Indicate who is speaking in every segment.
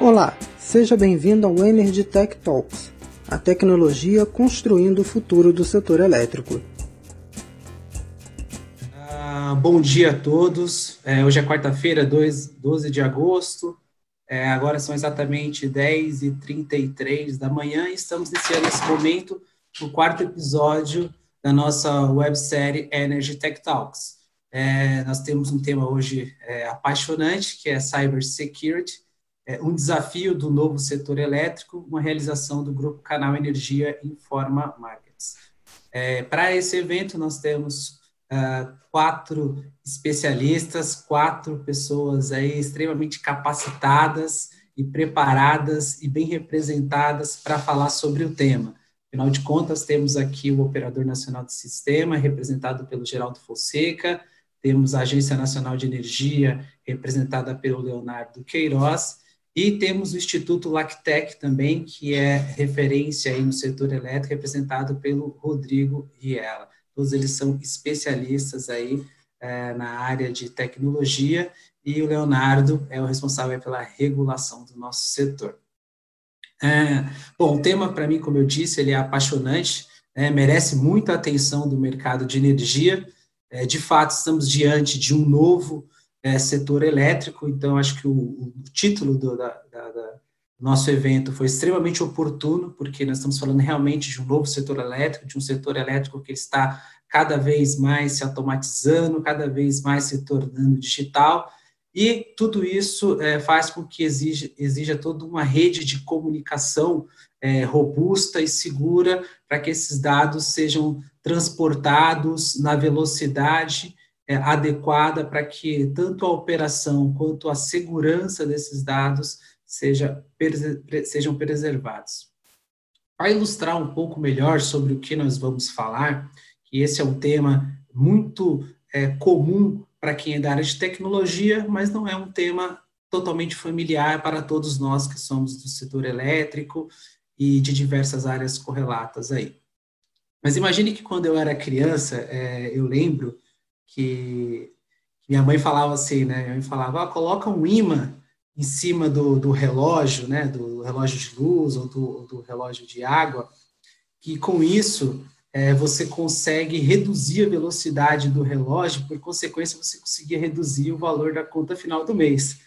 Speaker 1: Olá, seja bem-vindo ao Energy Tech Talks, a tecnologia construindo o futuro do setor elétrico.
Speaker 2: Ah, bom dia a todos. É, hoje é quarta-feira, 12 de agosto. É, agora são exatamente 10h33 da manhã e estamos iniciando nesse momento o quarto episódio da nossa websérie Energy Tech Talks. É, nós temos um tema hoje é, apaixonante, que é Cybersecurity, é, um desafio do novo setor elétrico, uma realização do Grupo Canal Energia Informa Markets. É, Para esse evento, nós temos uh, quatro especialistas, quatro pessoas aí extremamente capacitadas e preparadas e bem representadas para falar sobre o tema. Afinal de contas, temos aqui o Operador Nacional de Sistema, representado pelo Geraldo Fonseca, temos a Agência Nacional de Energia, representada pelo Leonardo Queiroz, e temos o Instituto Lactec também, que é referência aí no setor elétrico, representado pelo Rodrigo Riela. Todos eles são especialistas aí é, na área de tecnologia e o Leonardo é o responsável pela regulação do nosso setor. É, bom, o tema para mim, como eu disse, ele é apaixonante, é, merece muita atenção do mercado de energia. É, de fato, estamos diante de um novo é, setor elétrico, então acho que o, o título do da, da, nosso evento foi extremamente oportuno, porque nós estamos falando realmente de um novo setor elétrico, de um setor elétrico que está cada vez mais se automatizando, cada vez mais se tornando digital, e tudo isso é, faz com que exija, exija toda uma rede de comunicação é, robusta e segura para que esses dados sejam transportados na velocidade é, adequada para que tanto a operação quanto a segurança desses dados seja, sejam preservados. Para ilustrar um pouco melhor sobre o que nós vamos falar, que esse é um tema muito é, comum para quem é da área de tecnologia, mas não é um tema totalmente familiar para todos nós que somos do setor elétrico e de diversas áreas correlatas aí. Mas imagine que quando eu era criança, é, eu lembro que minha mãe falava assim, né? Minha mãe falava, ah, coloca um imã em cima do, do relógio, né? Do relógio de luz ou do, do relógio de água, que com isso é, você consegue reduzir a velocidade do relógio, por consequência você conseguia reduzir o valor da conta final do mês.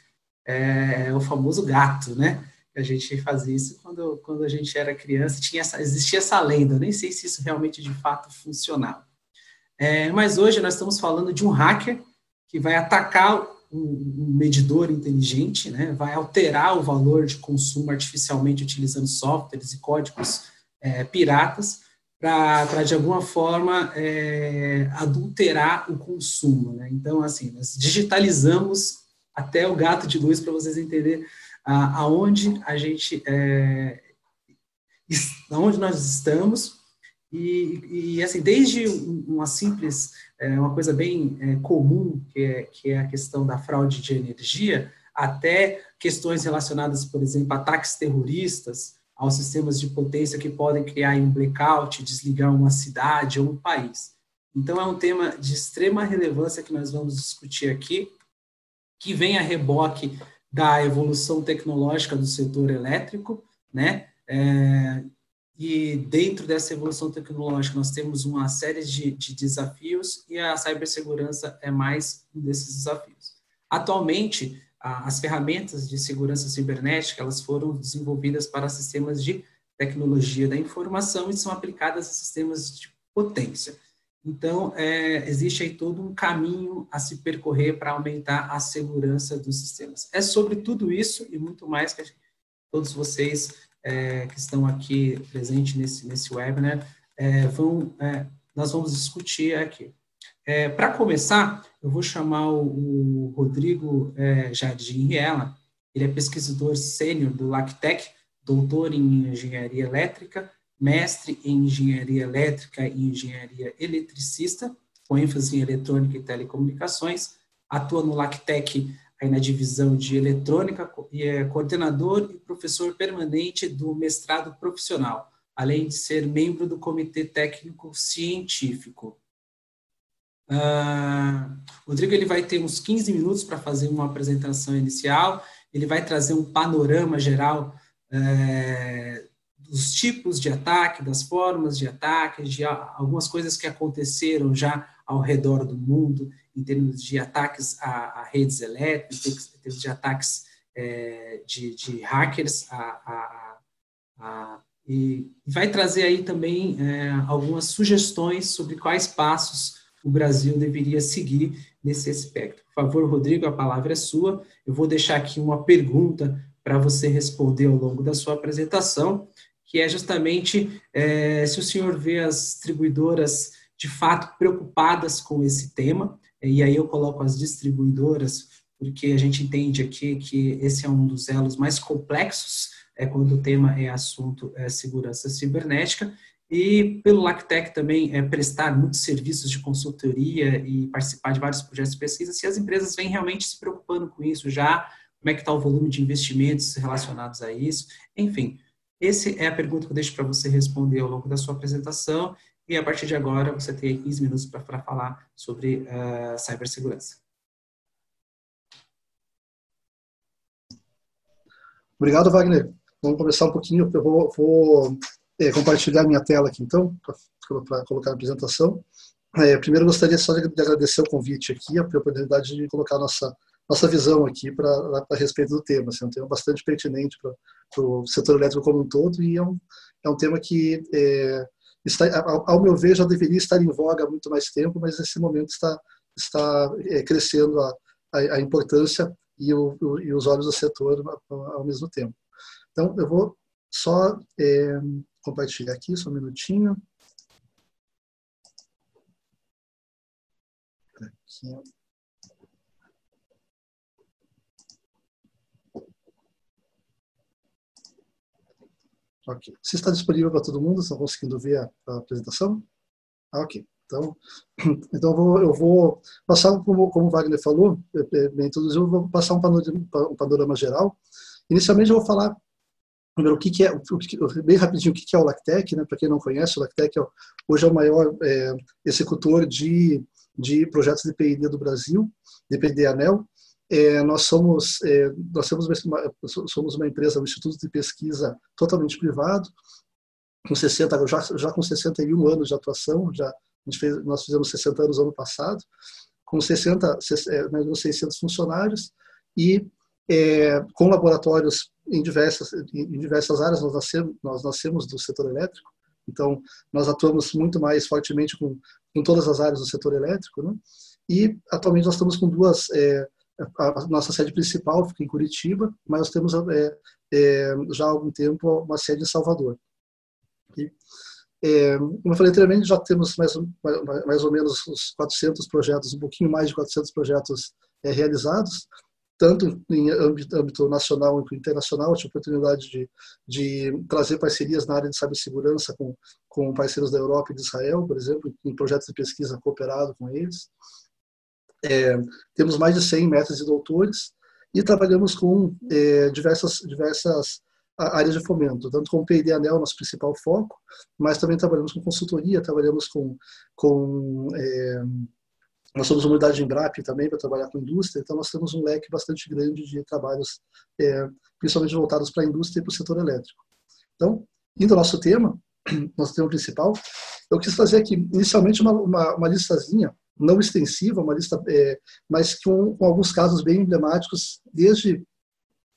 Speaker 2: É, é o famoso gato, né? A gente fazia isso quando, quando a gente era criança, tinha essa, existia essa lenda, nem sei se isso realmente de fato funcionava. É, mas hoje nós estamos falando de um hacker que vai atacar um, medidor inteligente, né, vai alterar o valor de consumo artificialmente utilizando softwares e códigos é, piratas para, de alguma forma, é, adulterar o consumo. Né? Então, assim, nós digitalizamos até o gato de luz para vocês entenderem aonde a gente, é, aonde nós estamos e, e, assim, desde uma simples, é, uma coisa bem é, comum, que é, que é a questão da fraude de energia, até questões relacionadas, por exemplo, a ataques terroristas aos sistemas de potência que podem criar um blackout, desligar uma cidade ou um país. Então, é um tema de extrema relevância que nós vamos discutir aqui, que vem a reboque da evolução tecnológica do setor elétrico, né? É, e dentro dessa evolução tecnológica, nós temos uma série de, de desafios e a cibersegurança é mais um desses desafios. Atualmente, a, as ferramentas de segurança cibernética elas foram desenvolvidas para sistemas de tecnologia da informação e são aplicadas a sistemas de potência. Então, é, existe aí todo um caminho a se percorrer para aumentar a segurança dos sistemas. É sobre tudo isso e muito mais que todos vocês é, que estão aqui presentes nesse, nesse webinar, é, vão, é, nós vamos discutir aqui. É, Para começar, eu vou chamar o, o Rodrigo é, Jardim Riela, ele é pesquisador sênior do LACTEC, doutor em engenharia elétrica, mestre em engenharia elétrica e engenharia eletricista, com ênfase em eletrônica e telecomunicações, atua no LACTEC aí na divisão de eletrônica e é coordenador e professor permanente do mestrado profissional, além de ser membro do comitê técnico científico. Uh, Rodrigo ele vai ter uns 15 minutos para fazer uma apresentação inicial ele vai trazer um panorama geral é, dos tipos de ataque, das formas de ataque, de algumas coisas que aconteceram já ao redor do mundo, em termos de ataques a, a redes elétricas, em termos de ataques é, de, de, hackers, a, a, e vai trazer aí também é, algumas sugestões sobre quais passos o Brasil deveria seguir nesse aspecto. Por favor, Rodrigo, a palavra é sua. Eu vou deixar aqui uma pergunta para você responder ao longo da sua apresentação, que é justamente é, se o senhor vê as distribuidoras de fato preocupadas com esse tema, e aí eu coloco as distribuidoras, porque a gente entende aqui que esse é um dos elos mais complexos é, quando o tema é assunto é, segurança cibernética, e pelo LACTEC também é, prestar muitos serviços de consultoria e participar de vários projetos de pesquisa, se as empresas vêm realmente se preocupando com isso já, como é que está o volume de investimentos relacionados a isso, enfim. Essa é a pergunta que eu deixo para você responder ao longo da sua apresentação e a partir de agora você tem 15 minutos para falar sobre uh, cibersegurança.
Speaker 3: Obrigado, Wagner. Vamos começar um pouquinho. Eu vou, vou é, compartilhar minha tela aqui, então, para colocar na apresentação. É, primeiro, gostaria só de agradecer o convite aqui, a oportunidade de colocar nossa nossa visão aqui para a respeito do tema. Assim, é um tema bastante pertinente para o setor elétrico como um todo e é um, é um tema que, é, está, ao, meu ver, já deveria estar em voga há muito mais tempo, mas nesse momento está, está é, crescendo a, a, a, importância e, o, o, e, os olhos do setor ao mesmo tempo. Então, eu vou só é, compartilhar aqui, só um minutinho. Aqui. Ok. Se está disponível para todo mundo, estão conseguindo ver a, apresentação? Ah, ok. Então, então eu, vou, eu vou passar, como, como o Wagner falou, me introduziu, eu vou passar um panorama, um panorama geral. Inicialmente eu vou falar primeiro o que, que é, bem rapidinho, o que, que é o Lactec, né? Para quem não conhece, o Lactec é, hoje é o maior é, executor de, de projetos de P&D do Brasil, de P&D Anel. É, nós somos é, nós temos uma, somos uma empresa, um instituto de pesquisa totalmente privado, com 60 já, já com 61 anos de atuação, já fez, nós fizemos 60 anos ano passado, com 60 é, mais ou 600 funcionários e é, com laboratórios em diversas em diversas áreas nós nascemos nós nascemos do setor elétrico então nós atuamos muito mais fortemente com, com todas as áreas do setor elétrico né? e atualmente nós estamos com duas é, a nossa sede principal fica em Curitiba, mas nós temos é, é, já há algum tempo uma sede em Salvador. E, é, como eu falei anteriormente, já temos mais, mais ou menos uns 400 projetos, um pouquinho mais de 400 projetos é, realizados, tanto em âmbito, âmbito nacional quanto internacional. Eu tive a oportunidade de, de trazer parcerias na área de cibersegurança com, com parceiros da Europa e de Israel, por exemplo, em projetos de pesquisa cooperado com eles. É, temos mais de 100 mestres e doutores e trabalhamos com é, diversas, diversas áreas de fomento, tanto com o P&D Anel, nosso principal foco, mas também trabalhamos com consultoria, trabalhamos com... com é, nós somos uma unidade de Embrap também para trabalhar com indústria, então nós temos um leque bastante grande de trabalhos, é, principalmente voltados para a indústria e para o setor elétrico. Então, indo ao nosso tema, nosso tema principal, eu quis fazer aqui inicialmente uma, uma, uma listazinha não extensiva, uma lista, é, mas com, com, alguns casos bem emblemáticos, desde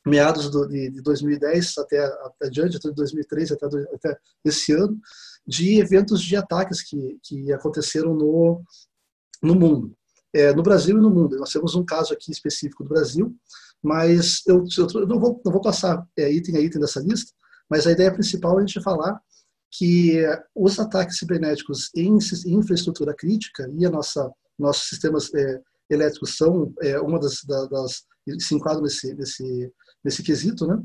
Speaker 3: meados do, de, de, 2010 até, adiante, até 2013, até, até esse ano, de eventos de ataques que, que aconteceram no, no mundo, é, no Brasil e no mundo. Nós temos um caso aqui específico do Brasil, mas eu, eu não, vou, não vou passar é, item a item dessa lista, mas a ideia principal é a gente falar que os ataques cibernéticos em, infraestrutura crítica e a nossa nossos sistemas é, elétricos são é, uma das, das, se enquadram nesse nesse nesse quesito, né?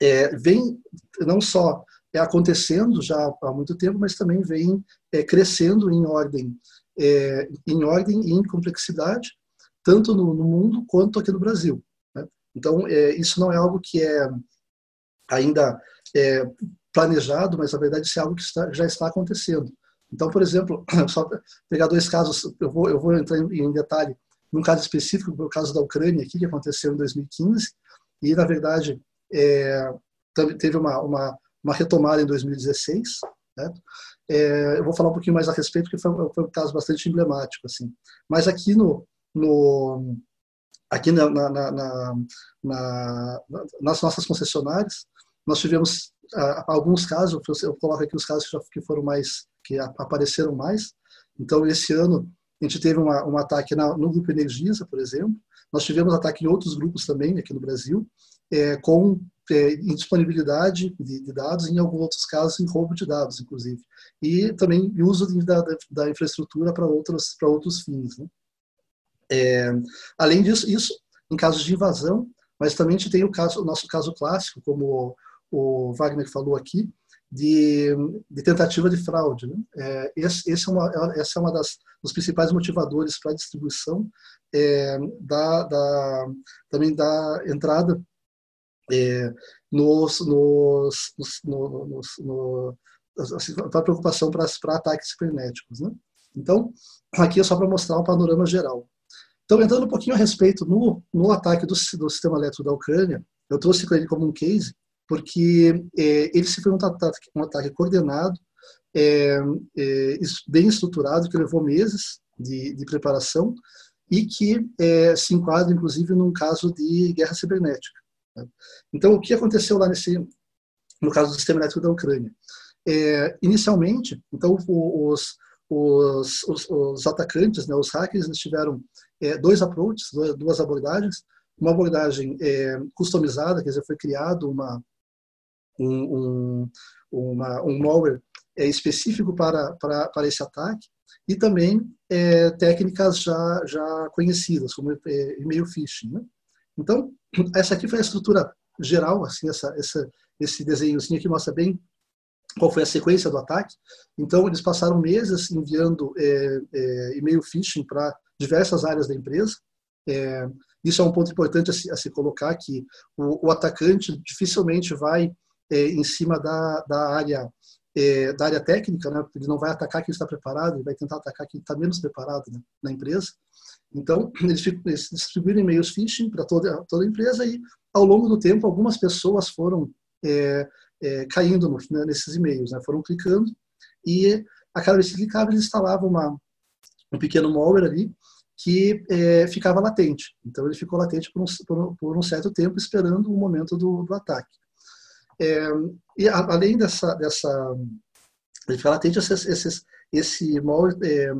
Speaker 3: É, vem não só é acontecendo já há muito tempo, mas também vem é, crescendo em ordem é, em ordem e em complexidade, tanto no, no mundo quanto aqui no Brasil. Né? Então é, isso não é algo que é ainda é, planejado, mas na verdade isso é algo que está, já está acontecendo. Então, por exemplo, só pegar dois casos, eu vou, eu vou entrar em, em detalhe num caso específico, o caso da Ucrânia aqui, que aconteceu em 2015, e, na verdade, é, teve uma, uma, uma, retomada em 2016. Né? É, eu vou falar um pouquinho mais a respeito, porque foi, foi um caso bastante emblemático. Assim. Mas aqui no, no aqui na, na, na, na, nas nossas concessionárias, nós tivemos alguns casos, eu coloco aqui os casos que, já, foram mais, que apareceram mais. Então, esse ano, a gente teve uma, um ataque na, no Grupo Energisa, por exemplo. Nós tivemos ataque em outros grupos também, aqui no Brasil, é, com é, indisponibilidade de, de, dados, em alguns outros casos, em roubo de dados, inclusive. E também uso de, da, da, infraestrutura para outros, outros fins. Né? É, além disso, isso em casos de invasão, mas também a gente tem o, caso, o nosso caso clássico, como o, Wagner falou aqui, de, de tentativa de fraude. Né? É, esse, esse é uma, essa é uma das dos principais motivadores para a distribuição é, da, da, também da entrada é, nos, nos, nos, nos no, assim, para preocupação para, para ataques cibernéticos. Né? Então, aqui é só para mostrar um panorama geral. Então, entrando um pouquinho a respeito no, no ataque do, do sistema elétrico da Ucrânia, eu trouxe ele como um case, porque é, ele se foi um ataque, um ataque coordenado, é, é, bem estruturado, que levou meses de, de preparação e que é, se enquadra, inclusive, num caso de guerra cibernética. Né? Então, o que aconteceu lá nesse, no caso do sistema elétrico da Ucrânia? É, inicialmente, então, os, os, os, os atacantes, né, os hackers, eles tiveram é, dois approaches, duas abordagens. Uma abordagem é, customizada, quer dizer, foi criado uma, um, um, uma, um malware é, específico para, para, para esse ataque e também é, técnicas já, já conhecidas, como é, e-mail phishing. Né? Então, essa aqui foi a estrutura geral, assim, essa, essa, esse desenhozinho aqui mostra bem qual foi a sequência do ataque. Então, eles passaram meses enviando é, é, e-mail phishing para diversas áreas da empresa. É, isso é um ponto importante a se, a se colocar, que o, o, atacante dificilmente vai é, em cima da, da área é, da área técnica, né? ele não vai atacar quem está preparado, ele vai tentar atacar quem está menos preparado né? na empresa. Então, eles, eles distribuíram e-mails phishing para toda, toda a empresa e, ao longo do tempo, algumas pessoas foram é, é, caindo no, né, nesses e-mails, né? foram clicando e a cada vez que clicava eles instalavam uma, um pequeno malware ali que é, ficava latente. Então ele ficou latente por um, por, um certo tempo esperando o momento do, do ataque. É, e a, além dessa, dessa ele ficava latente, esses, esses, esse malware é,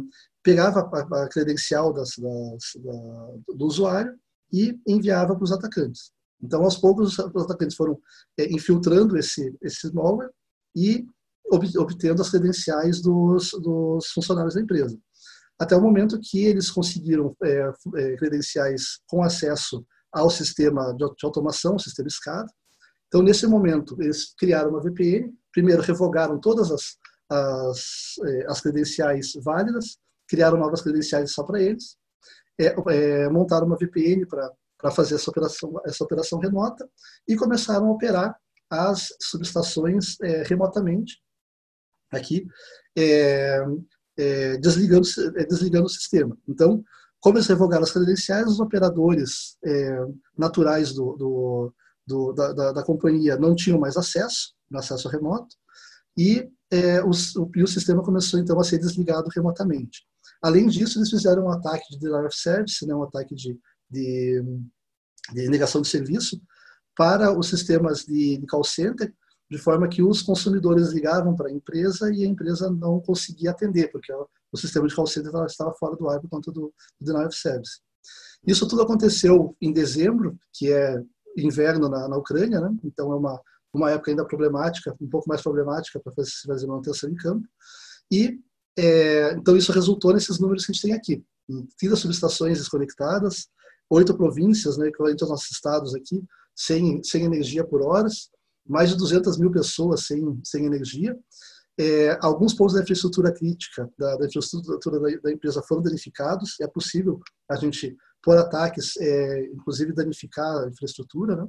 Speaker 3: pegava a, a credencial das, das, da, do usuário e enviava para os atacantes. Então, aos poucos, os atacantes foram é, infiltrando esse, esse malware e obtendo as credenciais dos, dos funcionários da empresa. Até o momento que eles conseguiram é, é, credenciais com acesso ao sistema de automação, o sistema SCADA. Então, nesse momento, eles criaram uma VPN. Primeiro, revogaram todas as, as, é, as credenciais válidas, criaram novas credenciais só para eles, é, é, montaram uma VPN para fazer essa operação, essa operação remota e começaram a operar as subestações é, remotamente aqui, desligando, desligando o sistema. Então, como eles revogaram as credenciais, os operadores naturais do, do, do da, da, da, companhia não tinham mais acesso, acesso remoto, e, é, o, e o sistema começou então a ser desligado remotamente. Além disso, eles fizeram um ataque de denial of service, né, um ataque de, de, de negação de serviço para os sistemas de, de call center, de forma que os consumidores ligavam para a empresa e a empresa não conseguia atender, porque o sistema de call center estava fora do ar por conta do, do denial of service. Isso tudo aconteceu em dezembro, que é inverno na, na Ucrânia, né? então é uma, uma época ainda problemática, um pouco mais problemática para se fazer manutenção em campo. E é, então isso resultou nesses números que a gente tem aqui. 30 subestações desconectadas, oito províncias, né, equivalente aos nossos estados aqui, sem, sem energia por horas, mais de 200 mil pessoas sem, sem energia. É, alguns pontos da infraestrutura crítica da, da infraestrutura da, da, empresa foram danificados. É possível a gente, por ataques, é, inclusive danificar a infraestrutura. Né?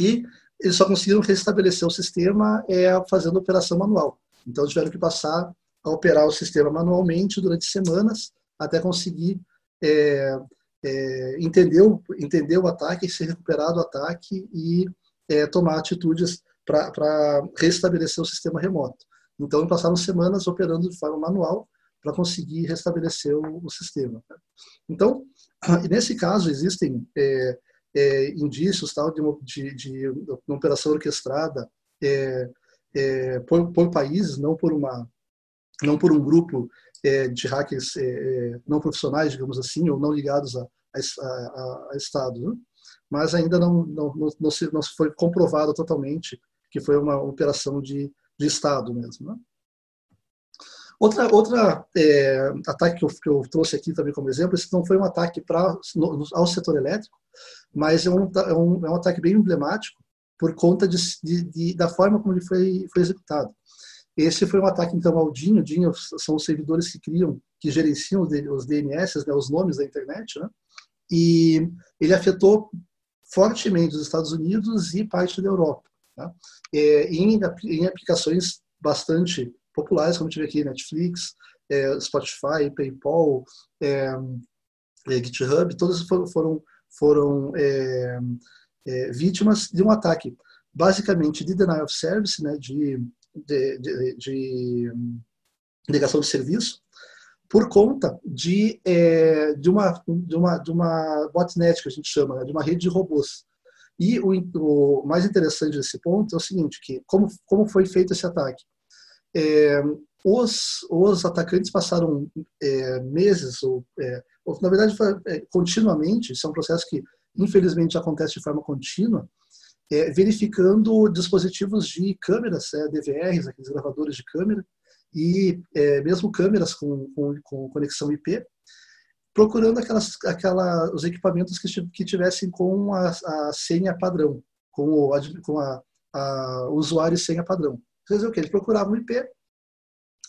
Speaker 3: E eles só conseguiram restabelecer o sistema é, fazendo operação manual. Então, tiveram que passar a operar o sistema manualmente durante semanas até conseguir é, é, entendeu, entendeu o ataque, se recuperar do ataque e é, tomar atitudes para restabelecer o sistema remoto. Então, passaram semanas operando de forma manual para conseguir restabelecer o, o sistema. Então, nesse caso, existem é, é, indícios tal, de, de, de, uma operação orquestrada é, é, por, por, países, não por, uma, não por um grupo é, de hackers é, não profissionais, digamos assim, ou não ligados a, a, a, a Estado. Né? Mas ainda não, não, não, não, se, não foi comprovado totalmente que foi uma operação de, de Estado mesmo. Né? Outra, outra é, ataque que eu, que eu, trouxe aqui também como exemplo, esse não foi um ataque pra, no, ao setor elétrico, mas é um, é um, é um ataque bem emblemático por conta de, de, de, da forma como ele foi, foi executado. Esse foi um ataque, então, ao DIN. O DIN são os servidores que criam, que gerenciam os DNS, né, os nomes da internet, né? e ele afetou fortemente os Estados Unidos e parte da Europa. Tá? É, em, em aplicações bastante populares, como tive aqui, Netflix, é, Spotify, PayPal, é, é, GitHub, todas foram, foram, foram é, é, vítimas de um ataque, basicamente de denial of service, né, de, de, de, de negação de serviço, por conta de, de, uma, de, uma, de uma botnet, que a gente chama, né, de uma rede de robôs. E o, o, mais interessante desse ponto é o seguinte, que como, como foi feito esse ataque? É, os, os atacantes passaram é, meses, ou, é, ou, na verdade, é, continuamente, isso é um processo que infelizmente acontece de forma contínua, é, verificando dispositivos de câmeras, é, DVRs, aqueles gravadores de câmera, e mesmo câmeras com, com, com, conexão IP, procurando aquelas, aquela, os equipamentos que, que tivessem com a, a senha padrão, com o, com a, a usuário e senha padrão. Quer dizer o que? Eles procuravam IP,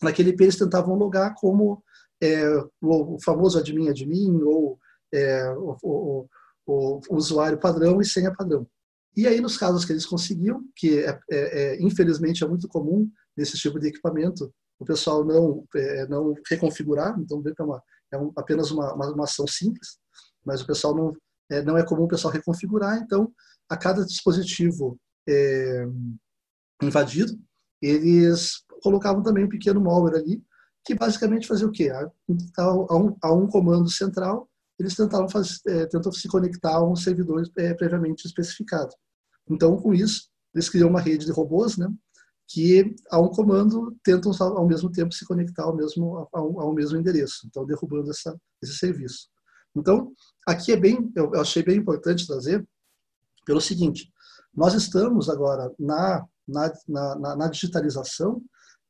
Speaker 3: naquele IP eles tentavam logar como é, o, famoso admin admin ou é, o, o, o, usuário padrão e senha padrão. E aí, nos casos que eles conseguiam, que é, é, é infelizmente é muito comum nesse tipo de equipamento, o pessoal não, é, não reconfigurar, então é, uma, é um, apenas uma, uma, uma, ação simples, mas o pessoal não é, não é comum o pessoal reconfigurar, então a cada dispositivo invadido, eles colocavam também um pequeno malware ali, que basicamente fazia o quê? A, a, um, a um, comando central, eles tentavam fazer, é, tentam se conectar a um servidor é, previamente especificado. Então, com isso, eles criam uma rede de robôs, né, que a um comando tentam ao mesmo tempo se conectar ao mesmo ao, ao mesmo endereço, então derrubando essa, esse serviço. Então, aqui é bem, eu achei bem importante trazer pelo seguinte: nós estamos agora na na, na, na digitalização,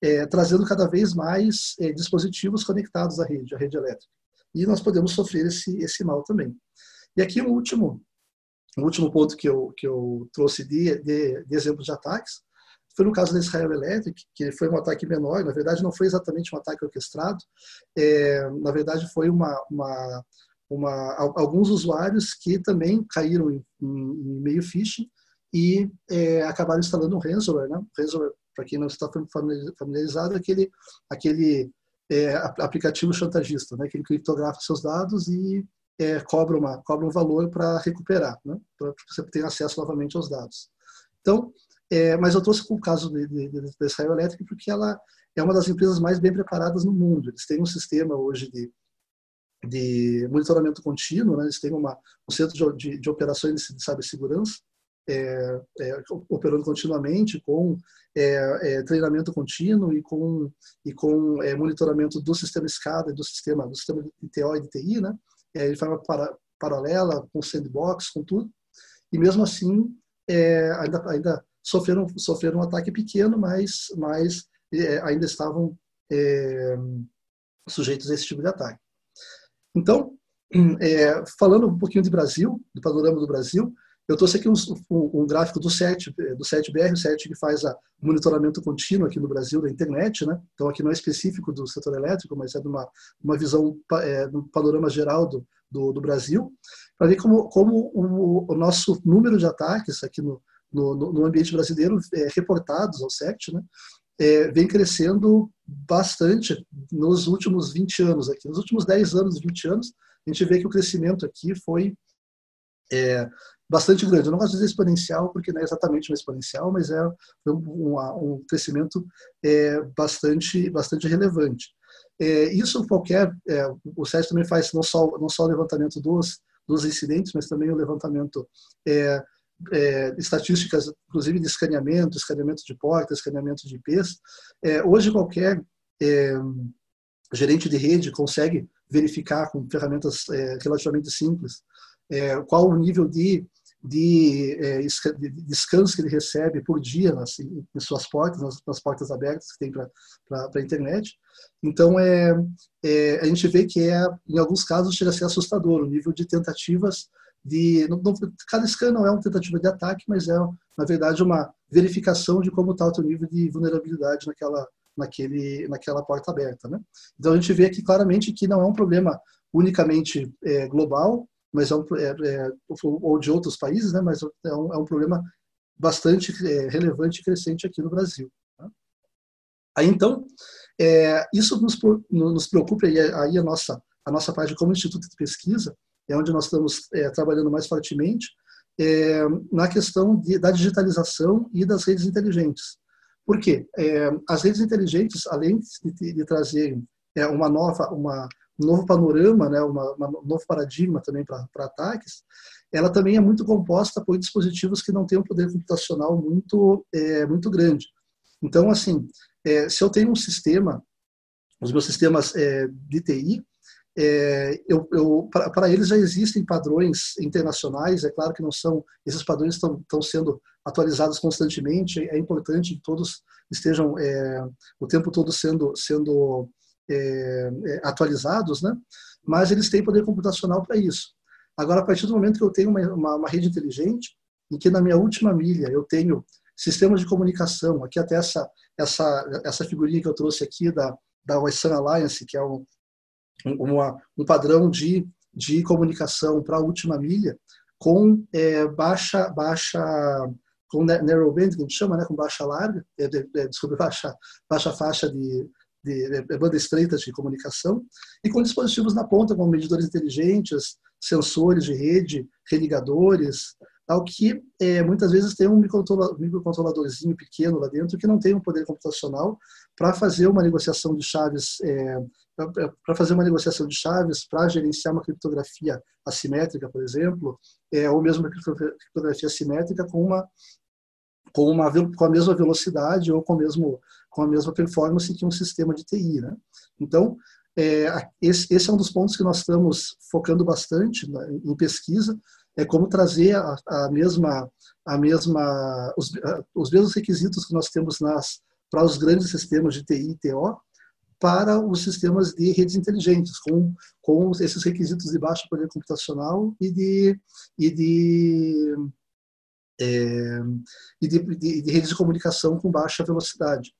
Speaker 3: é, trazendo cada vez mais é, dispositivos conectados à rede, à rede elétrica. E nós podemos sofrer esse, esse mal também. E aqui um último, um último ponto que eu, que eu trouxe de, de, de exemplos de ataques foi no caso da Israel Electric, que foi um ataque menor, na verdade não foi exatamente um ataque orquestrado, é, na verdade foi uma, uma, uma, alguns usuários que também caíram em, em, meio phishing e é, acabaram instalando um ransomware. Né? Ransomware, para quem não está familiarizado, é aquele, aquele é, aplicativo chantagista, né? que ele criptografa seus dados e é, cobra, uma, cobra um valor para recuperar, né? para você ter acesso novamente aos dados. Então, é, mas eu trouxe o caso da Israel Electric porque ela é uma das empresas mais bem preparadas no mundo. Eles têm um sistema hoje de, de monitoramento contínuo, né? eles têm uma, um centro de, de, de operações de cibersegurança é, é, operando continuamente com é, é, treinamento contínuo e com e com é, monitoramento do sistema SCADA do sistema do sistema de TO e de TI, né? É, de forma para, paralela com sandbox, com tudo. E mesmo assim ainda ainda sofreram sofreram um ataque pequeno, mas mas ainda estavam sujeitos a esse tipo de ataque. Então, falando um pouquinho de Brasil, do panorama do Brasil, eu trouxe aqui um, um, gráfico do CERT, do CERT-BR, o CERT que faz o monitoramento contínuo aqui no Brasil da internet, né? Então aqui não é específico do setor elétrico, mas é de uma, uma visão, é, um panorama geral do, do, do Brasil, para ver como, como o, o, nosso número de ataques aqui no, no, no ambiente brasileiro é, reportados ao CERT, né? É, vem crescendo bastante nos últimos 20 anos aqui. Nos últimos 10 anos, 20 anos, a gente vê que o crescimento aqui foi é, bastante grande. Eu não gosto de dizer exponencial, porque não é exatamente uma exponencial, mas é um, um crescimento é, bastante, bastante relevante. É, isso qualquer, é, o SESC também faz não só, não só o levantamento dos, dos incidentes, mas também o levantamento é, estatísticas, inclusive de escaneamento, escaneamento de portas, escaneamento de IPs. É, hoje qualquer é, gerente de rede consegue verificar com ferramentas é, relativamente simples é, qual o nível de de, é, de, descanso que ele recebe por dia nas, suas portas, nas, nas portas abertas que tem para a internet. Então, é, é, a gente vê que é, em alguns casos chega a ser assustador o nível de tentativas de. Não, não, cada scan não é uma tentativa de ataque, mas é, na verdade, uma verificação de como está o teu nível de vulnerabilidade naquela, naquele, naquela porta aberta. Né? Então, a gente vê aqui claramente que não é um problema unicamente é, global, mas é um, é, é, ou de outros países, né, mas é um, é um problema bastante é, relevante e crescente aqui no Brasil. Tá? Aí então, é, isso nos, nos preocupa e aí a nossa a nossa parte como instituto de pesquisa é onde nós estamos é, trabalhando mais fortemente é, na questão de, da digitalização e das redes inteligentes. Por quê? as redes inteligentes, além de, de trazerem uma nova uma um novo panorama, né, uma, uma, um novo paradigma também para ataques, ela também é muito composta por dispositivos que não têm um poder computacional muito, é, muito grande. Então, assim, é, se eu tenho um sistema, os meus sistemas é, de TI, é, para eles já existem padrões internacionais, é claro que não são, esses padrões estão, estão sendo atualizados constantemente, é importante que todos estejam é, o tempo todo sendo, sendo é, é, atualizados, né? mas eles têm poder computacional para isso. Agora, a partir do momento que eu tenho uma, uma, uma, rede inteligente, em que na minha última milha eu tenho sistemas de comunicação, aqui até essa, essa, essa figurinha que eu trouxe aqui da, da Western Alliance, que é um, uma, um padrão de, de comunicação para a última milha, com é, baixa, baixa com narrowband, que a gente chama, né, com baixa larga, é, é, desculpa, baixa, baixa faixa de, de, de banda estreita de comunicação, e com dispositivos na ponta, como medidores inteligentes, sensores de rede, religadores, tal que é, muitas vezes tem um microcontroladorzinho pequeno lá dentro que não tem um poder computacional para fazer uma negociação de chaves, é, para fazer uma negociação de chaves, para gerenciar uma criptografia assimétrica, por exemplo, é, ou mesmo uma criptografia assimétrica com uma com, uma, com a mesma velocidade ou com, mesmo, com a mesma performance que um sistema de TI. Né? Então, é, esse, esse, é um dos pontos que nós estamos focando bastante né, em pesquisa, é como trazer a, a mesma, a mesma, os, os mesmos requisitos que nós temos nas, para os grandes sistemas de TI e TO para os sistemas de redes inteligentes, com, com esses requisitos de baixo poder computacional e de, e de é, e de, de, de, redes de comunicação com baixa velocidade.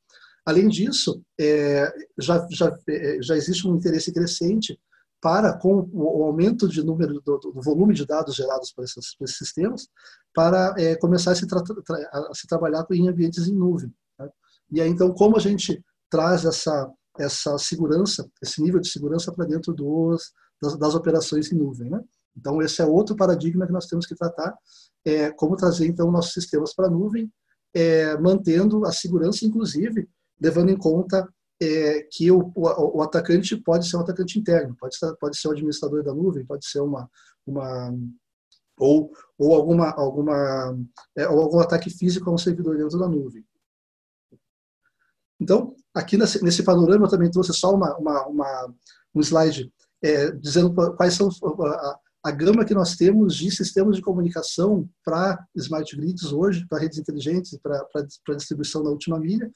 Speaker 3: Além disso, é, já, já, é, já existe um interesse crescente para, com o aumento de número do, do volume de dados gerados por esses, por esses sistemas, para é, começar a se, tra a se, trabalhar em ambientes em nuvem. Né? E aí, então, como a gente traz essa, essa segurança, esse nível de segurança para dentro dos, das, das, operações em nuvem. Né? Então, esse é outro paradigma que nós temos que tratar é, como trazer então nossos sistemas para a nuvem, é, mantendo a segurança, inclusive levando em conta é, que o, o, o, atacante pode ser um atacante interno, pode ser, pode ser o administrador da nuvem, pode ser uma, uma ou, ou alguma alguma é, ou algum ataque físico a um servidor dentro da nuvem. Então, aqui nesse, nesse panorama eu também trouxe só uma, uma, uma um slide é, dizendo quais são a gama que nós temos de sistemas de comunicação para smart grids hoje, para redes inteligentes, para distribuição na última milha,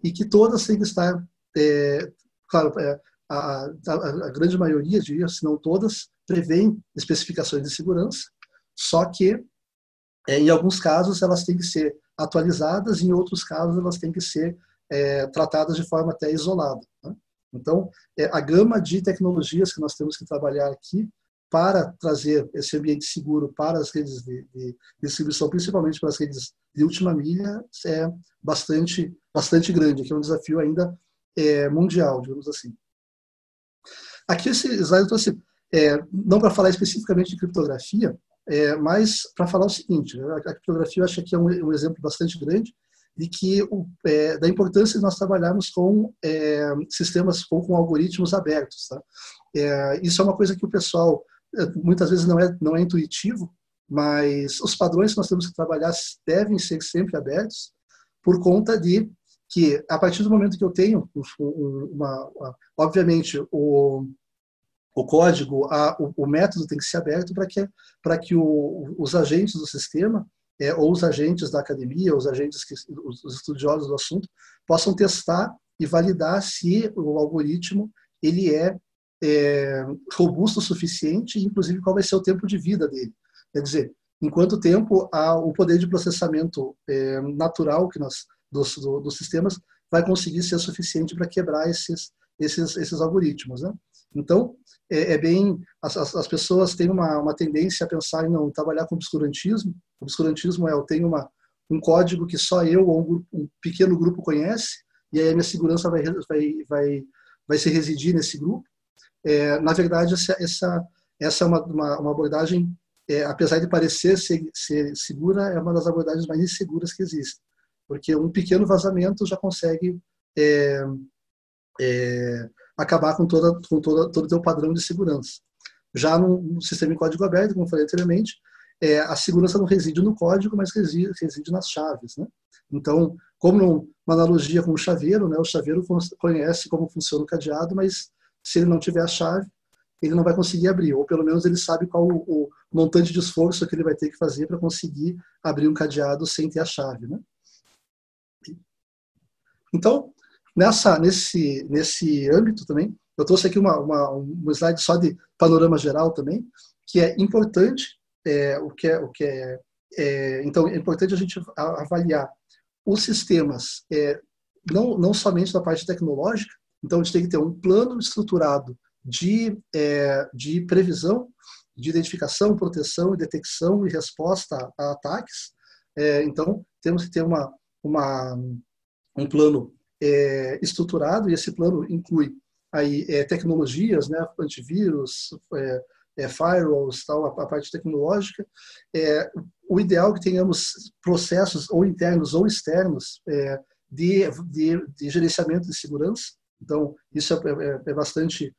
Speaker 3: e que todas têm que estar, é, claro, é, a, a, a, grande maioria, diria, se não todas, prevêem especificações de segurança, só que é, em alguns casos elas têm que ser atualizadas, em outros casos elas têm que ser é, tratadas de forma até isolada. Né? Então, é, a gama de tecnologias que nós temos que trabalhar aqui para trazer esse ambiente seguro para as redes de, de, distribuição, principalmente para as redes de última milha, é bastante, bastante grande, que é um desafio ainda é, mundial, digamos assim. Aqui esse slide eu trouxe é, não para falar especificamente de criptografia, é, mas para falar o seguinte, a, a criptografia eu acho que é um, um exemplo bastante grande de que o, é, da importância de nós trabalharmos com é, sistemas ou com algoritmos abertos. Tá? É, isso é uma coisa que o pessoal é, muitas vezes não é não é intuitivo, mas os padrões que nós temos que trabalhar devem ser sempre abertos por conta de que a partir do momento que eu tenho uma, uma obviamente o o código, a, o, o, método tem que ser aberto para que para que o, os agentes do sistema é, ou os agentes da academia, os agentes que os, os estudiosos do assunto possam testar e validar se o algoritmo ele é, é robusto o suficiente, inclusive qual vai ser o tempo de vida dele. Quer dizer, em quanto tempo o poder de processamento é, natural que nós dos, do, dos sistemas vai conseguir ser suficiente para quebrar esses esses, esses algoritmos, né? Então, é, é bem. As, as, pessoas têm uma, uma tendência a pensar em não trabalhar com obscurantismo. O obscurantismo é eu tenho uma, um código que só eu ou um, um pequeno grupo conhece, e aí a minha segurança vai, vai, vai, vai se residir nesse grupo. É, na verdade, essa, essa, essa é uma, uma, uma abordagem, é, apesar de parecer ser, ser segura, é uma das abordagens mais inseguras que existem. Porque um pequeno vazamento já consegue. É, é, acabar com, toda, com toda, todo o padrão de segurança. Já no, no sistema em código aberto, como eu falei anteriormente, é, a segurança não reside no código, mas reside, reside nas chaves. Né? Então, como uma analogia com o chaveiro, né, o chaveiro conhece como funciona o cadeado, mas se ele não tiver a chave, ele não vai conseguir abrir, ou pelo menos ele sabe qual o, o montante de esforço que ele vai ter que fazer para conseguir abrir um cadeado sem ter a chave. Né? Então, Nessa, nesse, nesse âmbito também, eu trouxe aqui uma, uma, um slide só de panorama geral também, que é importante, é, o que é, o que é, é, então é importante a gente avaliar os sistemas, é, não, não somente da parte tecnológica, então a gente tem que ter um plano estruturado de, é, de previsão, de identificação, proteção, detecção e resposta a ataques. É, então temos que ter uma, uma, um plano é, estruturado, e esse plano inclui aí é, tecnologias, né, antivírus, é, é, firewalls, tal, a, a parte tecnológica. É, o ideal é que tenhamos processos ou internos ou externos é, de, de, de, gerenciamento de segurança. Então, isso é, bastante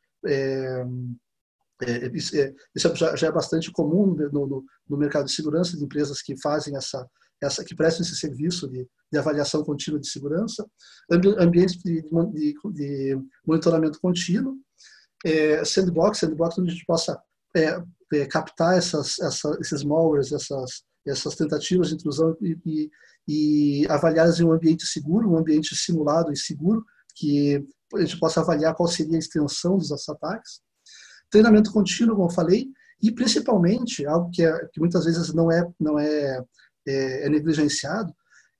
Speaker 3: isso já, já, é bastante comum no, no, no mercado de segurança de empresas que fazem essa essa, que prestam esse serviço de, de avaliação contínua de segurança, ambientes de, de, de monitoramento contínuo, é, sandbox, sandbox onde a gente possa é, é, captar essas, essa, esses malwares, essas, essas tentativas de intrusão e, e, e avaliá-las em um ambiente seguro, um ambiente simulado e seguro, que a gente possa avaliar qual seria a extensão dos ataques. Treinamento contínuo, como eu falei, e principalmente algo que, é, que muitas vezes não é não é é, é negligenciado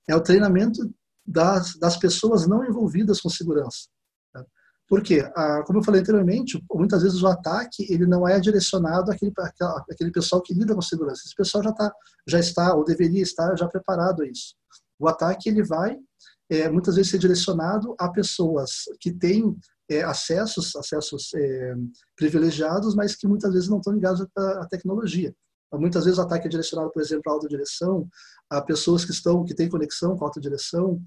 Speaker 3: é o treinamento das, das pessoas não envolvidas com segurança. Tá? Por quê? Ah, como eu falei anteriormente, muitas vezes o ataque ele não é direcionado àquele, àquele pessoal que lida com segurança. Esse pessoal já, tá, já está, ou deveria estar, já preparado a isso. O ataque ele vai é, muitas vezes ser direcionado a pessoas que têm é, acessos, acessos é, privilegiados, mas que muitas vezes não estão ligados à, à tecnologia. Muitas vezes o ataque é direcionado, por exemplo, à autodireção, a pessoas que estão que têm conexão com a autodireção,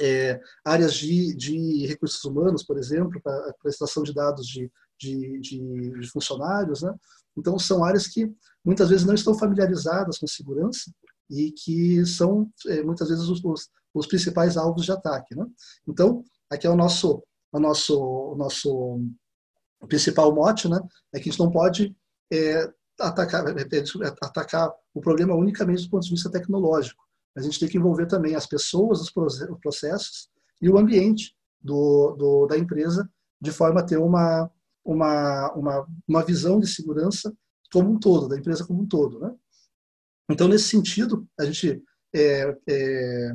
Speaker 3: é, áreas de, de recursos humanos, por exemplo, para a prestação de dados de, de, de, de, funcionários. Né? Então, são áreas que muitas vezes não estão familiarizadas com segurança e que são, é, muitas vezes, os, os, os, principais alvos de ataque. Né? Então, aqui é o nosso, o nosso, o nosso principal mote, né? é que a gente não pode é, atacar, é, é, atacar o problema unicamente do ponto de vista tecnológico. A gente tem que envolver também as pessoas, os processos e o ambiente do, do, da empresa, de forma a ter uma, uma, uma, uma visão de segurança como um todo, da empresa como um todo. Né? Então, nesse sentido, a gente é, é,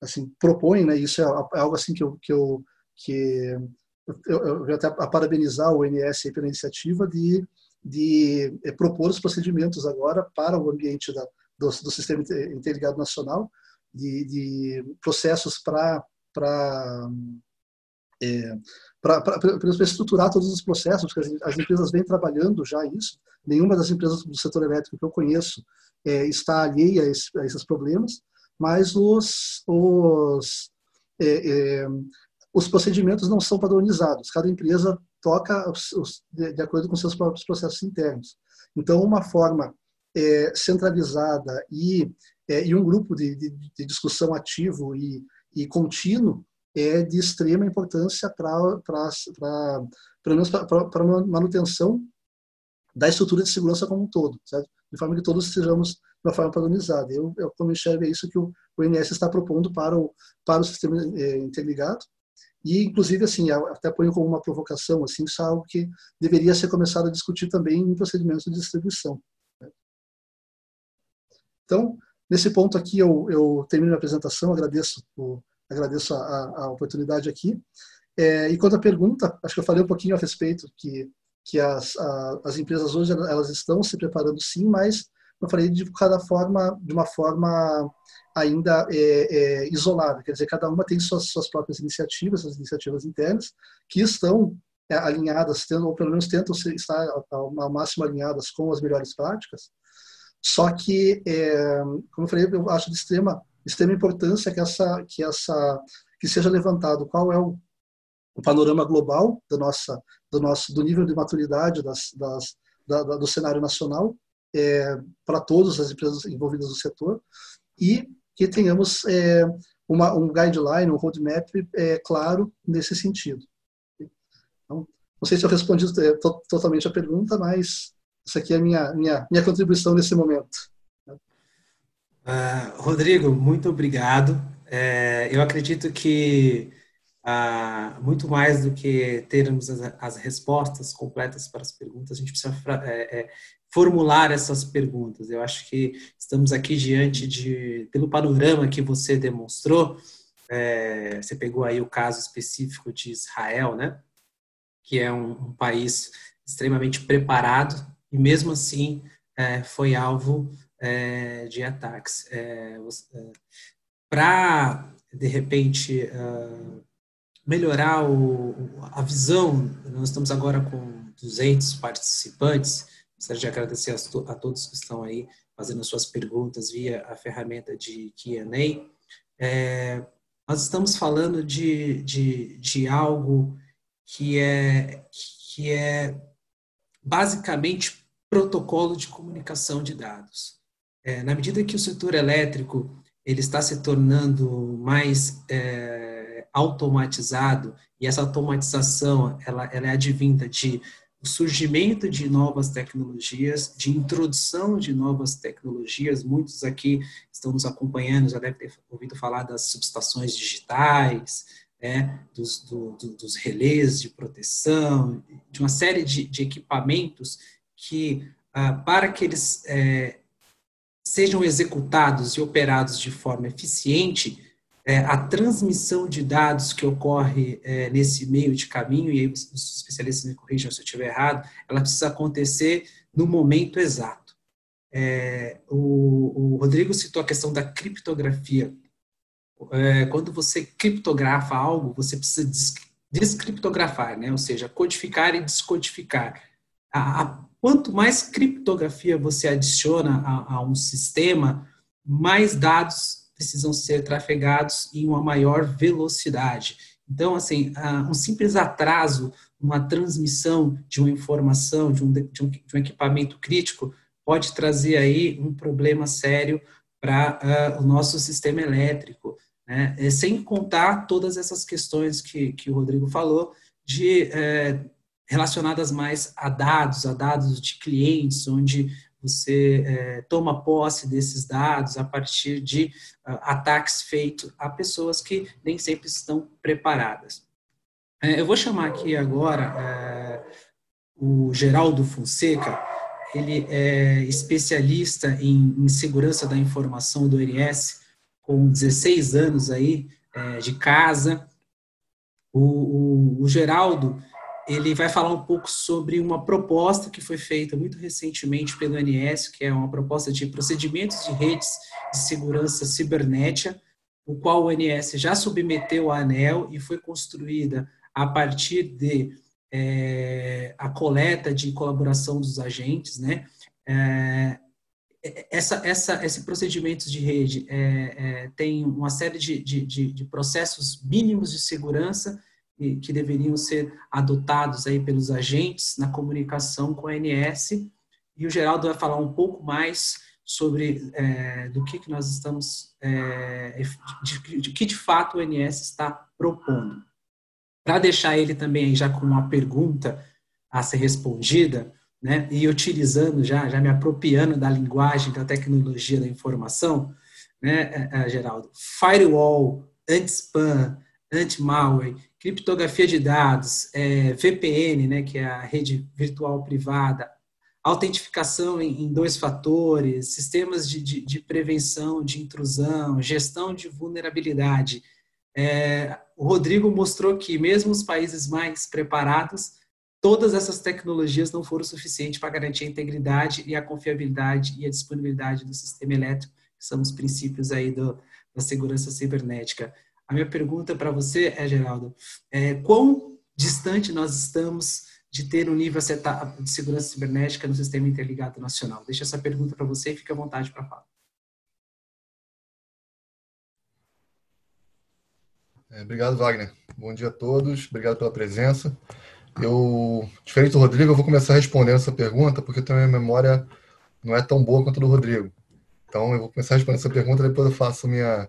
Speaker 3: assim, propõe, né, isso é, é algo assim que eu, que eu, que eu, eu, eu até a parabenizar o INS pela iniciativa de de é, propor os procedimentos agora para o ambiente da, do, do Sistema Interligado Nacional, de, de processos para é, para estruturar todos os processos, porque as, as, empresas vêm trabalhando já isso. Nenhuma das empresas do setor elétrico que eu conheço é, está alheia a, esse, a, esses problemas, mas os, os, é, os procedimentos não são padronizados. Cada empresa toca os, os, de, de, acordo com seus próprios processos internos. Então, uma forma é, centralizada e, é, e um grupo de, de, de discussão ativo e, e contínuo é de extrema importância para para manutenção da estrutura de segurança como um todo, certo? de forma que todos estejamos de uma forma padronizada. Eu, eu como enxergo é isso que o, o INS está propondo para o para o sistema é, interligado e inclusive assim até ponho como uma provocação assim isso é algo que deveria ser começado a discutir também em procedimentos de distribuição. Né? Então nesse ponto aqui eu, eu termino a apresentação, agradeço o, agradeço a, a oportunidade aqui. É, e quanto à pergunta, acho que eu falei um pouquinho a respeito que que as, a, as empresas hoje elas estão se preparando sim, mas eu falei de cada forma, de uma forma ainda é, é, isolada, quer dizer, cada uma tem suas, suas próprias iniciativas, suas iniciativas internas, que estão é, alinhadas, tendo, ou pelo menos tentam estar ao, máximo alinhadas com as melhores práticas. Só que, é, como eu falei, eu acho de extrema extrema importância que essa que essa que seja levantado qual é o, o panorama global da nossa do nosso do nível de maturidade das, das da, da, do cenário nacional é, para todas as empresas envolvidas no setor e que tenhamos é, uma, um guideline, um roadmap é, claro nesse sentido. Então, não sei se eu respondi é, to, totalmente a pergunta, mas essa aqui é a minha, minha, minha contribuição nesse momento.
Speaker 2: Uh, Rodrigo, muito obrigado. É, eu acredito que uh, muito mais do que termos as, as, respostas completas para as perguntas, a gente precisa é, é, formular essas perguntas. Eu acho que estamos aqui diante de, pelo panorama que você demonstrou, é, você pegou aí o caso específico de Israel, né? Que é um, um país extremamente preparado e mesmo assim é, foi alvo é, de ataques. É, é Para, de repente, uh, melhorar o, a visão, nós estamos agora com 200 participantes, gostaria de agradecer a, todos que estão aí fazendo suas perguntas via a ferramenta de Q&A. É, nós estamos falando de, de, de algo que é, que é basicamente protocolo de comunicação de dados. É, na medida que o setor elétrico ele está se tornando mais é, automatizado e essa automatização ela, ela é advinda de o surgimento de novas tecnologias, de introdução de novas tecnologias. Muitos aqui estão nos acompanhando, já devem ter ouvido falar das subestações digitais, é, dos, do, do, dos relés de proteção, de uma série de, de equipamentos que, ah, para que eles é, sejam executados e operados de forma eficiente, é, a transmissão de dados que ocorre é, nesse meio de caminho, e aí os, especialistas me corrijam se eu estiver errado, ela precisa acontecer no momento exato. É, o, o, Rodrigo citou a questão da criptografia. É, quando você criptografa algo, você precisa descriptografar, né? ou seja, codificar e descodificar. A, a Quanto mais criptografia você adiciona a, a um sistema, mais dados precisam ser trafegados em uma maior velocidade. Então, assim, um simples atraso, uma transmissão de uma informação, de um, de um, de um equipamento crítico, pode trazer aí um problema sério para uh, o nosso sistema elétrico. Né? É, sem contar todas essas questões que, que o Rodrigo falou de uh, relacionadas mais a dados, a dados de clientes, onde você é, toma posse desses dados a partir de uh, ataques feitos a pessoas que nem sempre estão preparadas. É, eu vou chamar aqui agora é, o Geraldo Fonseca, ele é especialista em, em, segurança da informação do INS, com 16 anos aí é, de casa. O, o, o Geraldo, ele vai falar um pouco sobre uma proposta que foi feita muito recentemente pelo ANS, que é uma proposta de procedimentos de redes de segurança cibernética, o qual o ANS já submeteu à ANEL e foi construída a partir de é, a coleta de colaboração dos agentes, né? É, essa, essa, esse procedimento de rede é, é, tem uma série de, de, de, processos mínimos de segurança que deveriam ser adotados aí pelos agentes na comunicação com a ANS. E o Geraldo vai falar um pouco mais sobre é, do que, que nós estamos, é, de, de, que de fato o ANS está propondo. Para deixar ele também já com uma pergunta a ser respondida, né, e utilizando já, já me apropriando da linguagem, da tecnologia da informação, né, é, é, Geraldo, firewall, anti-spam, anti-malware, criptografia de dados, é, VPN, né, que é a rede virtual privada, autentificação em, em dois fatores, sistemas de, de, de, prevenção de intrusão, gestão de vulnerabilidade. É, o Rodrigo mostrou que mesmo os países mais preparados todas essas tecnologias não foram suficientes para garantir a integridade e a confiabilidade e a disponibilidade do sistema elétrico, que são os princípios aí do, da segurança cibernética. A minha pergunta para você é, Geraldo, é, quão distante nós estamos de ter um nível de segurança cibernética no sistema interligado nacional? Deixa essa pergunta para você e fique à vontade para falar.
Speaker 4: É, obrigado, Wagner. Bom dia a todos. Obrigado pela presença. Eu, diferente do Rodrigo, eu vou começar respondendo essa pergunta, porque também a memória não é tão boa quanto a do Rodrigo. Então, eu vou começar respondendo essa pergunta, depois eu faço minha,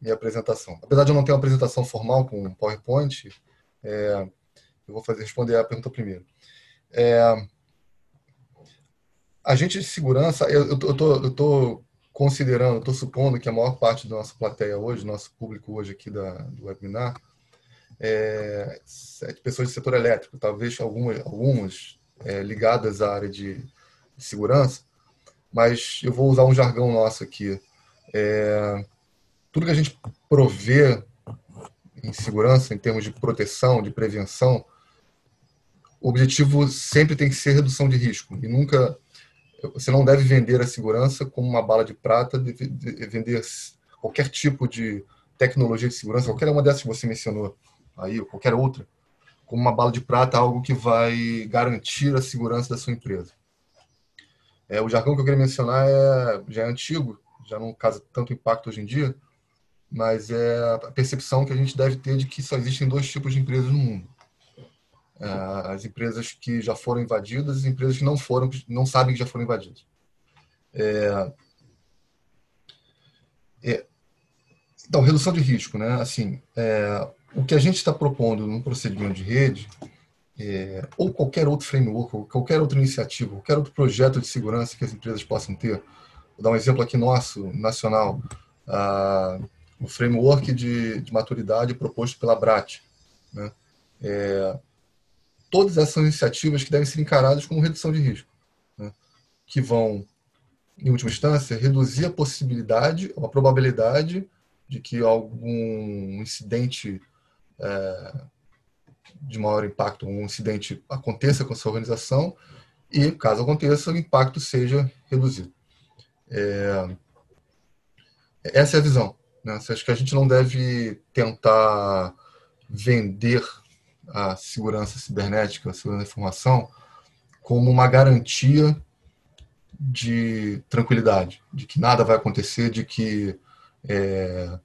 Speaker 4: minha apresentação. Apesar de eu não ter uma apresentação formal com PowerPoint, é, eu vou fazer, responder a pergunta primeiro. É, agente de segurança, eu estou considerando, estou supondo que a maior parte da nossa plateia hoje, nosso público hoje aqui da, do webinar, é, pessoas do setor elétrico, talvez algumas, algumas é, ligadas à área de, de, segurança, mas eu vou usar um jargão nosso aqui. É, tudo que a gente provê em segurança, em termos de proteção, de prevenção, o objetivo sempre tem que ser redução de risco e nunca você não deve vender a segurança como uma bala de prata, de, de vender qualquer tipo de tecnologia de segurança, qualquer uma dessas que você mencionou, aí, ou qualquer outra, como uma bala de prata, algo que vai garantir a segurança da sua empresa. É, o jargão que eu queria mencionar é, já é antigo, já não causa tanto impacto hoje em dia, mas é a percepção que a gente deve ter de que só existem dois tipos de empresas no mundo. É, as empresas que já foram invadidas e as empresas que não foram, não sabem que já foram invadidas. É, é, então, redução de risco, né? Assim, é, o que a gente está propondo no procedimento de rede, é, ou qualquer outro framework, ou qualquer outra iniciativa, qualquer outro projeto de segurança que as empresas possam ter, vou dar um exemplo aqui nosso, nacional, ah, o framework de, de, maturidade proposto pela BRAT. Né? É, todas essas iniciativas que devem ser encaradas como redução de risco, né? que vão, em última instância, reduzir a possibilidade, a probabilidade de que algum incidente é, de maior impacto, um incidente aconteça com a sua organização e, caso aconteça, o impacto seja reduzido. É, essa é a visão. Né? Acho que a gente não deve tentar vender a segurança cibernética, a segurança da informação, como uma garantia de tranquilidade, de que nada vai acontecer, de que é,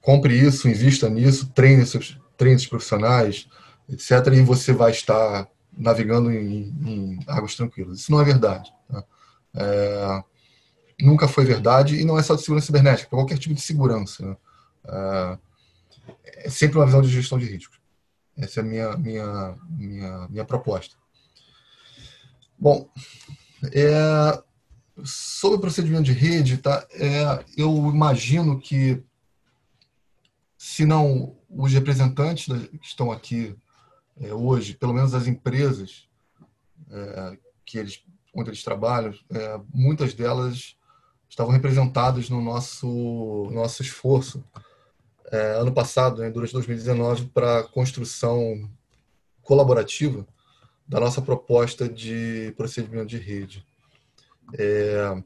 Speaker 4: compre isso, invista nisso, treine seus, treinos profissionais, etc., e você vai estar navegando em, em águas tranquilas. Isso não é verdade. Tá? É, nunca foi verdade e não é só de segurança cibernética, é qualquer tipo de segurança. Né? É, é sempre uma visão de gestão de riscos. Essa é a minha, minha, minha, minha proposta. Bom, é, sobre o procedimento de rede, tá, é, eu imagino que, se não os representantes que estão aqui é, hoje, pelo menos as empresas é, que eles, onde eles trabalham, é, muitas delas estavam representadas no nosso nosso esforço é, ano passado, né, durante 2019, para a construção colaborativa da nossa proposta de procedimento de rede. É,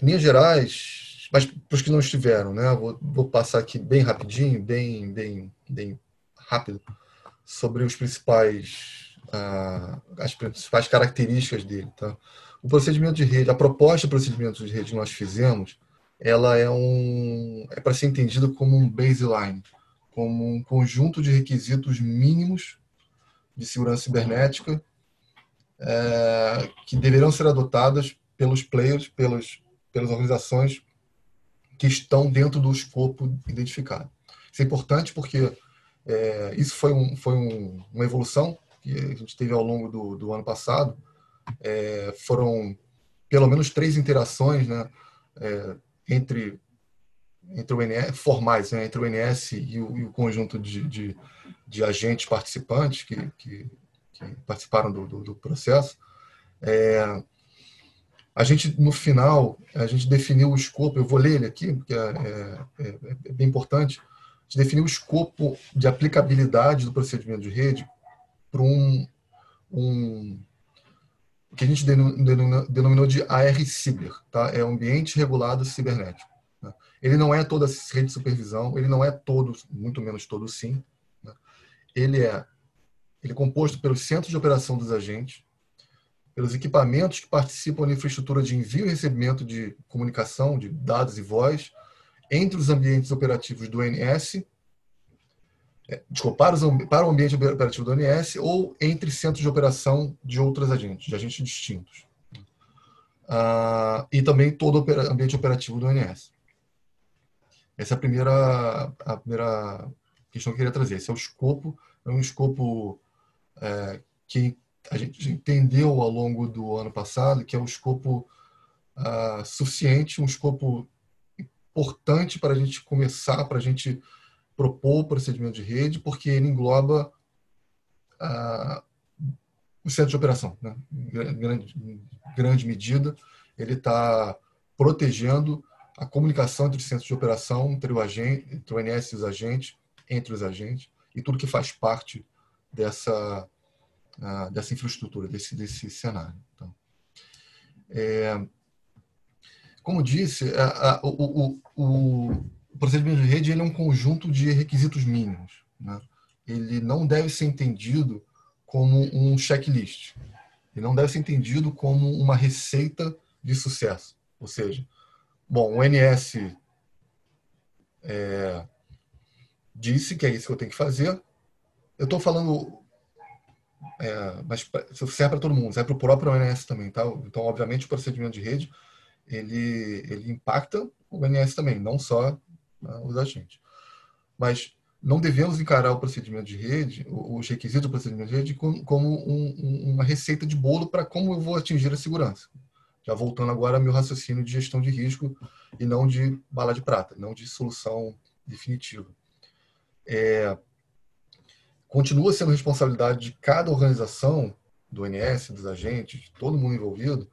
Speaker 4: em linhas gerais, mas para os que não estiveram, né? Vou, vou, passar aqui bem rapidinho, bem, bem, bem rápido sobre os principais, uh, as principais características dele. Tá? O procedimento de rede, a proposta de procedimento de rede que nós fizemos, ela é um é para ser entendido como um baseline, como um conjunto de requisitos mínimos de segurança cibernética é, que deverão ser adotadas pelos players, pelos, pelas organizações que estão dentro do escopo identificado. Isso é importante porque é, isso foi, um, foi um, uma evolução que a gente teve ao longo do, do ano passado. É, foram pelo menos três interações né, é, entre, entre o INS, formais, né, entre o INS e o, e o conjunto de, de, de, agentes participantes que, que, que participaram do, do, do processo. É, a gente, no final, a gente definiu o escopo, eu vou ler ele aqui, porque é, é, é, é bem importante, a gente definiu o escopo de aplicabilidade do procedimento de rede para um, um que a gente denominou de AR-Ciber, tá? é Ambiente Regulado Cibernético. Né? Ele não é toda a rede de supervisão, ele não é todo, muito menos todo sim. Né? Ele é ele é composto pelos centros de operação dos agentes, pelos equipamentos que participam da infraestrutura de envio e recebimento de comunicação, de dados e voz, entre os ambientes operativos do ONS, é, desculpa, para, os, para o ambiente operativo do ONS ou entre centros de operação de outros agentes, de agentes distintos. Ah, e também todo o ambiente operativo do ONS. Essa é a primeira, a primeira questão que eu queria trazer. Esse é o escopo, é um escopo é, que a gente entendeu ao longo do ano passado que é um escopo uh, suficiente, um escopo importante para a gente começar, para a gente propor o procedimento de rede, porque ele engloba uh, o centro de operação, né? em grande, grande medida, ele está protegendo a comunicação entre os centros de operação, entre o, agente, entre o NS e os agentes, entre os agentes, e tudo que faz parte dessa, uh, dessa infraestrutura, desse, desse cenário. Então, é, como disse, a, a, o, o, o, procedimento de rede ele é um conjunto de requisitos mínimos. Né? Ele não deve ser entendido como um checklist. Ele não deve ser entendido como uma receita de sucesso. Ou seja, bom, o NS é, disse que é isso que eu tenho que fazer. Eu estou falando é, mas serve para todo mundo, serve para o próprio ONS também, tá? Então, obviamente, o procedimento de rede ele, ele impacta o ONS também, não só né, os agentes. Mas não devemos encarar o procedimento de rede, os requisitos do procedimento de rede, como um, uma receita de bolo para como eu vou atingir a segurança. Já voltando agora ao meu raciocínio de gestão de risco e não de bala de prata, não de solução definitiva. É, continua sendo responsabilidade de cada organização, do ONS, dos agentes, de todo mundo envolvido,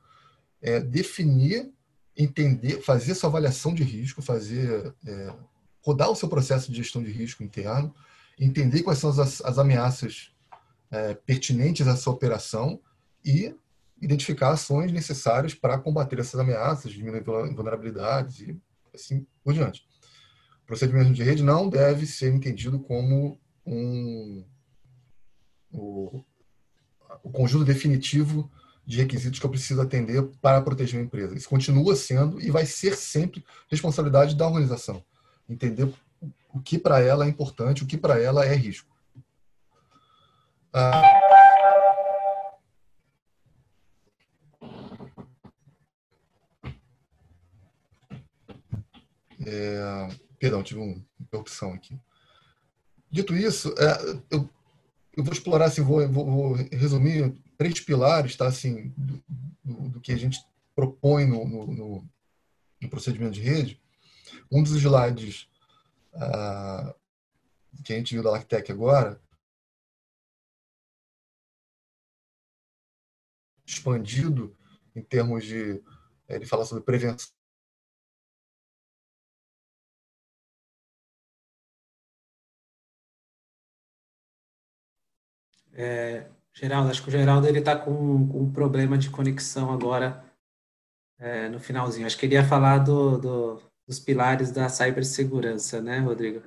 Speaker 4: é definir, entender, fazer sua avaliação de risco, fazer é, rodar o seu processo de gestão de risco interno, entender quais são as, as ameaças é, pertinentes a essa operação e identificar ações necessárias para combater essas ameaças, diminuir vulnerabilidades e assim por diante. O procedimento de rede não deve ser entendido como um, o, o conjunto definitivo de requisitos que eu preciso atender para proteger a empresa. Isso continua sendo e vai ser sempre responsabilidade da organização. Entender o que para ela é importante, o que para ela é risco. Ah, é, perdão, tive uma interrupção aqui. Dito isso, é, eu, eu, vou explorar, assim, vou, vou, vou, resumir três pilares, tá, assim, do, do, do que a gente propõe no, no, no, procedimento de rede. Um dos slides ah, que a gente viu da Lactec agora, expandido em termos de ele fala sobre prevenção
Speaker 2: É, Geraldo, acho que o Geraldo ele está com, com, um problema de conexão agora é, no finalzinho. Acho que ele ia falar do, do, dos pilares da cibersegurança, né, Rodrigo?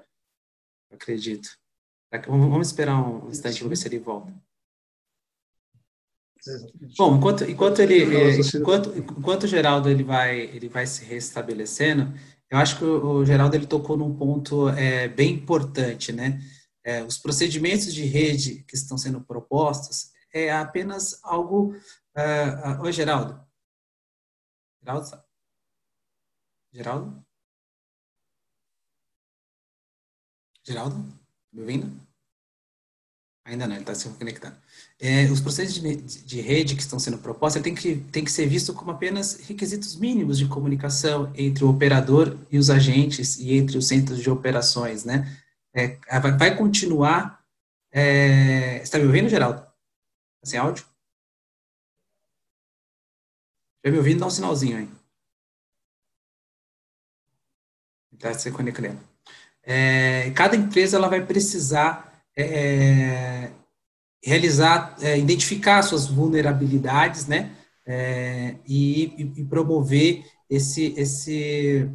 Speaker 2: Acredito. Vamos esperar um instante, vamos ver se ele volta. Bom, enquanto, enquanto ele, é, enquanto, enquanto o Geraldo ele vai, ele vai se restabelecendo, eu acho que o Geraldo ele tocou num ponto é, bem importante, né? É, os procedimentos de rede que estão sendo propostos é apenas algo. Oi, Geraldo. Geraldo? Geraldo? Geraldo? Me ouvindo? Ainda não, ele está se conectando. É, os processos de, de, rede que estão sendo propostos tem que, tem que ser visto como apenas requisitos mínimos de comunicação entre o operador e os agentes e entre os centros de operações, né? É, vai, vai, continuar... É, está me ouvindo, Geraldo? Tá sem áudio? Já me ouvindo? Dá um sinalzinho aí. Está se conectando. É, cada empresa ela vai precisar é, realizar, é, identificar suas vulnerabilidades, né, é, e, e, promover esse, esse,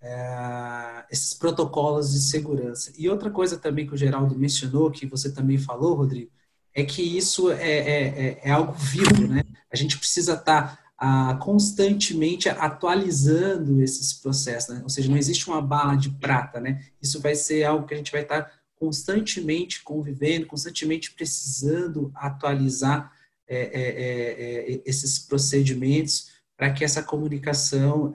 Speaker 2: é, esses protocolos de segurança. E outra coisa também que o Geraldo mencionou, que você também falou, Rodrigo, é que isso é, é, é, é algo vivo, né? A gente precisa estar tá, constantemente atualizando esses processos, né? Ou seja, não existe uma bala de prata, né? Isso vai ser algo que a gente vai estar tá constantemente convivendo, constantemente precisando atualizar é, é, é, é esses procedimentos para que essa comunicação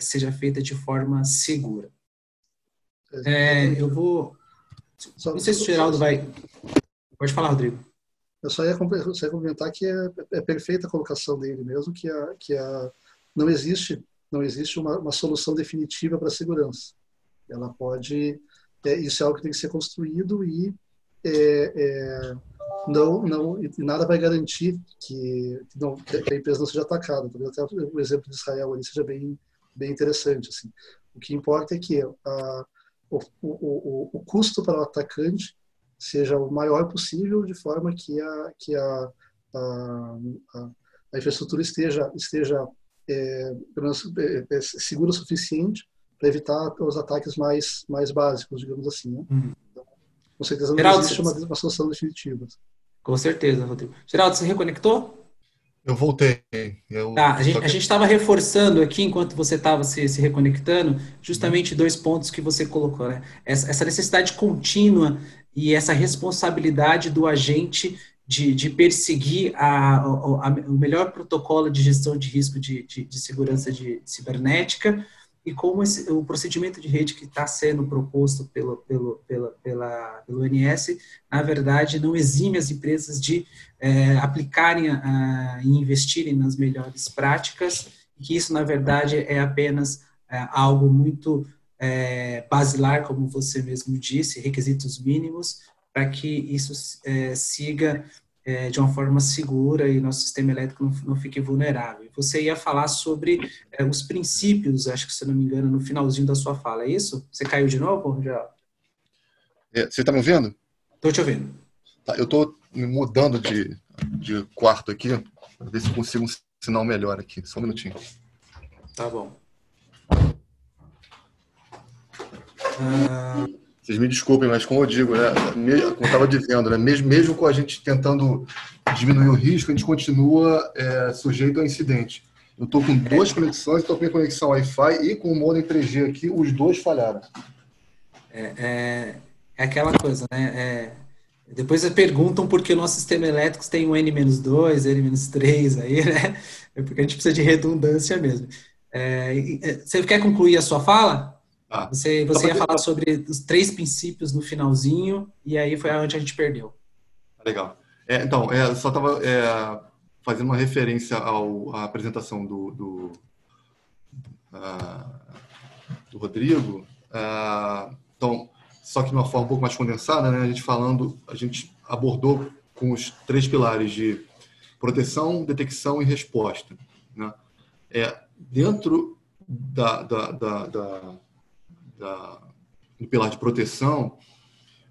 Speaker 2: seja feita de forma segura. É, eu vou. Não sei se o Geraldo vai. Pode falar, Rodrigo.
Speaker 3: Eu só ia, só ia comentar que é, é, perfeita a colocação dele mesmo, que, a, que a, não existe, não existe uma, uma solução definitiva para a segurança. Ela pode é, isso é algo que tem que ser construído e é, é, não, não, e nada vai garantir que, que, não, que, a empresa não seja atacada. Talvez até o exemplo de Israel ali seja bem, bem interessante. Assim. O que importa é que a, o, o, o, custo para o atacante seja o maior possível, de forma que a, que a, a, a infraestrutura esteja, esteja é, é, é segura o suficiente para evitar os ataques mais, mais básicos, digamos assim. Né? Uhum. Então, com certeza não Geraldo, existe uma, uma solução definitiva.
Speaker 2: Com certeza, Rodrigo. Geraldo, você reconectou?
Speaker 4: Eu voltei.
Speaker 2: Eu... Tá, a gente estava reforçando aqui, enquanto você estava se, se reconectando, justamente uhum. dois pontos que você colocou, né? Essa, essa, necessidade contínua e essa responsabilidade do agente de, de perseguir a, a, a, o melhor protocolo de gestão de risco de, de, de segurança de cibernética, e como esse, o procedimento de rede que está sendo proposto pelo, pelo, pela, pela, pelo ONS, na verdade, não exime as empresas de é, aplicarem a, e investirem nas melhores práticas, e que isso, na verdade, é apenas é, algo muito é, basilar, como você mesmo disse, requisitos mínimos, para que isso é, siga é, de uma forma segura e nosso sistema elétrico não, não fique vulnerável. Você ia falar sobre é, os princípios, acho que se não me engano, no finalzinho da sua fala, é isso? Você caiu de novo, já?
Speaker 4: É, você está me ouvindo?
Speaker 2: Estou te ouvindo.
Speaker 4: Tá, eu estou me mudando de, de quarto aqui, para ver se consigo um sinal melhor aqui. Só um minutinho.
Speaker 2: Tá bom.
Speaker 4: Ah... Vocês me desculpem, mas como eu digo, né, como eu estava dizendo, né, mesmo, mesmo com a gente tentando diminuir o risco, a gente continua é, sujeito a incidente. Eu estou com duas conexões, estou com a conexão Wi-Fi e com o modem 3G aqui, os dois falharam.
Speaker 2: É, é, é aquela coisa, né? É, depois perguntam por que o nosso sistema elétrico tem um N-2, N-3 aí, né? É porque a gente precisa de redundância mesmo. É, é, você quer concluir a sua fala? Ah, você você ia falar sobre os três princípios no finalzinho, e aí foi onde a gente perdeu.
Speaker 4: Legal. É, então, é, só estava é, fazendo uma referência ao, à apresentação do, do, uh, do Rodrigo. Uh, então, só que de uma forma um pouco mais condensada, né, a gente falando, a gente abordou com os três pilares de proteção, detecção e resposta. Né? É, dentro da, da, da, da da, do pilar de proteção,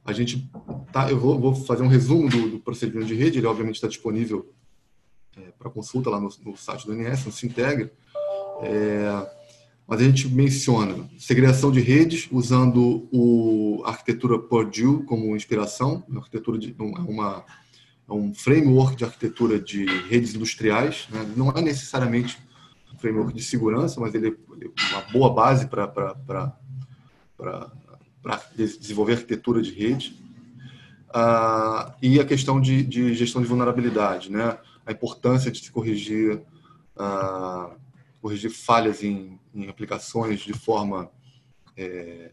Speaker 4: a gente tá, eu vou, vou fazer um resumo do, do, procedimento de rede, ele obviamente está disponível é, para consulta lá no, no, site do INS, no Sintegra. É, mas a gente menciona segregação de redes usando o a arquitetura Purdue como inspiração, uma arquitetura de uma é um framework de arquitetura de redes industriais, né? não é necessariamente um framework de segurança, mas ele é uma boa base para desenvolver arquitetura de rede. Ah, e a questão de, de, gestão de vulnerabilidade, né? a importância de se corrigir, ah, corrigir falhas em, em, aplicações de forma é,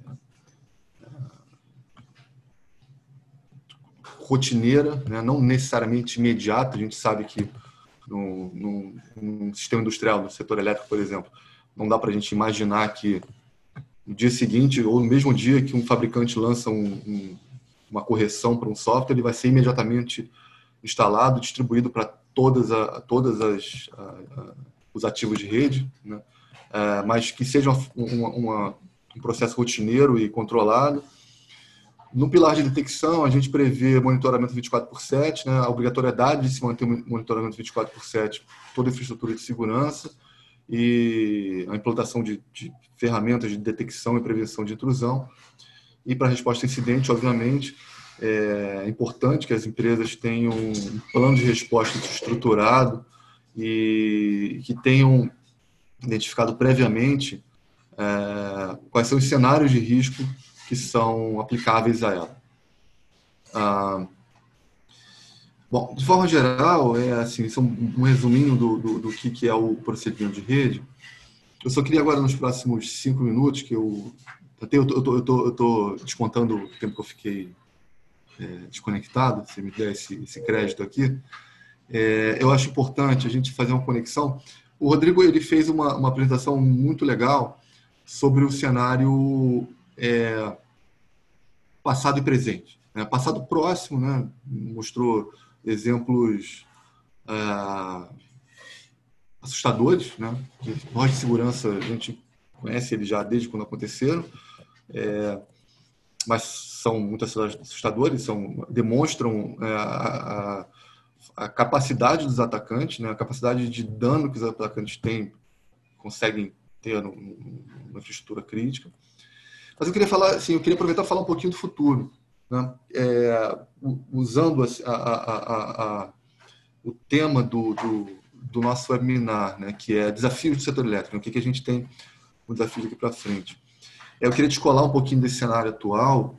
Speaker 4: rotineira, né? não necessariamente imediata. A gente sabe que no, sistema industrial, no setor elétrico, por exemplo, não dá para a gente imaginar que no dia seguinte ou no mesmo dia que um fabricante lança um, um, uma correção para um software, ele vai ser imediatamente instalado, distribuído para todas, a, todas as a, a, os ativos de rede, né? é, mas que seja uma, uma, um processo rotineiro e controlado. No pilar de detecção, a gente prevê monitoramento 24 por 7, né, a obrigatoriedade de se manter monitoramento 24 por 7, toda a infraestrutura de segurança e a implantação de, de ferramentas de detecção e prevenção de intrusão. E para a resposta a incidente, obviamente, é importante que as empresas tenham um plano de resposta estruturado e que tenham identificado previamente é, quais são os cenários de risco que são aplicáveis a ela. Ah, bom, de forma geral, é assim, isso é um resuminho do, do, do que, que é o procedimento de rede. Eu só queria agora, nos próximos cinco minutos, que eu até eu tô, eu tô, eu tô descontando o tempo que eu fiquei é, desconectado, se me der esse, esse crédito aqui, é, eu acho importante a gente fazer uma conexão. O Rodrigo ele fez uma, uma apresentação muito legal sobre o cenário é, passado e presente. Né? Passado próximo, né? mostrou exemplos é, assustadores, né? nós de segurança, a gente conhece ele já desde quando aconteceram, é, mas são muito assustadores, são, demonstram é, a, a, a, capacidade dos atacantes, né? a capacidade de dano que os atacantes têm, conseguem ter numa infraestrutura crítica. Mas eu queria falar, assim, eu queria aproveitar e falar um pouquinho do futuro, né? é, usando a, a, a, o tema do, do, do, nosso webinar, né? que é desafios do setor elétrico, né? o que, que a gente tem o desafio daqui para frente. É, eu queria descolar um pouquinho desse cenário atual,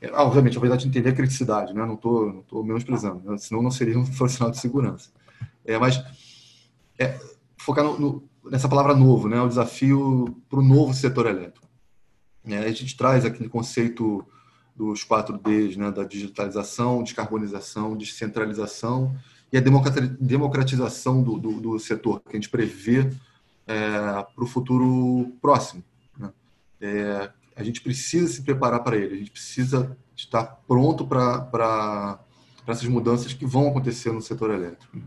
Speaker 4: é, ah, obviamente, a verdade de entender a criticidade, né? não estou não tô menosprezando, né? senão não seria um profissional de segurança. É, mas é, focar no, no, nessa palavra novo, né? o desafio para o novo setor elétrico. É, a gente traz aquele conceito dos quatro Ds, né, da digitalização, descarbonização, descentralização e a democratização do, do, do setor, que a gente prevê é, para o futuro próximo. Né? É, a gente precisa se preparar para ele, a gente precisa estar pronto para essas mudanças que vão acontecer no setor elétrico. Né?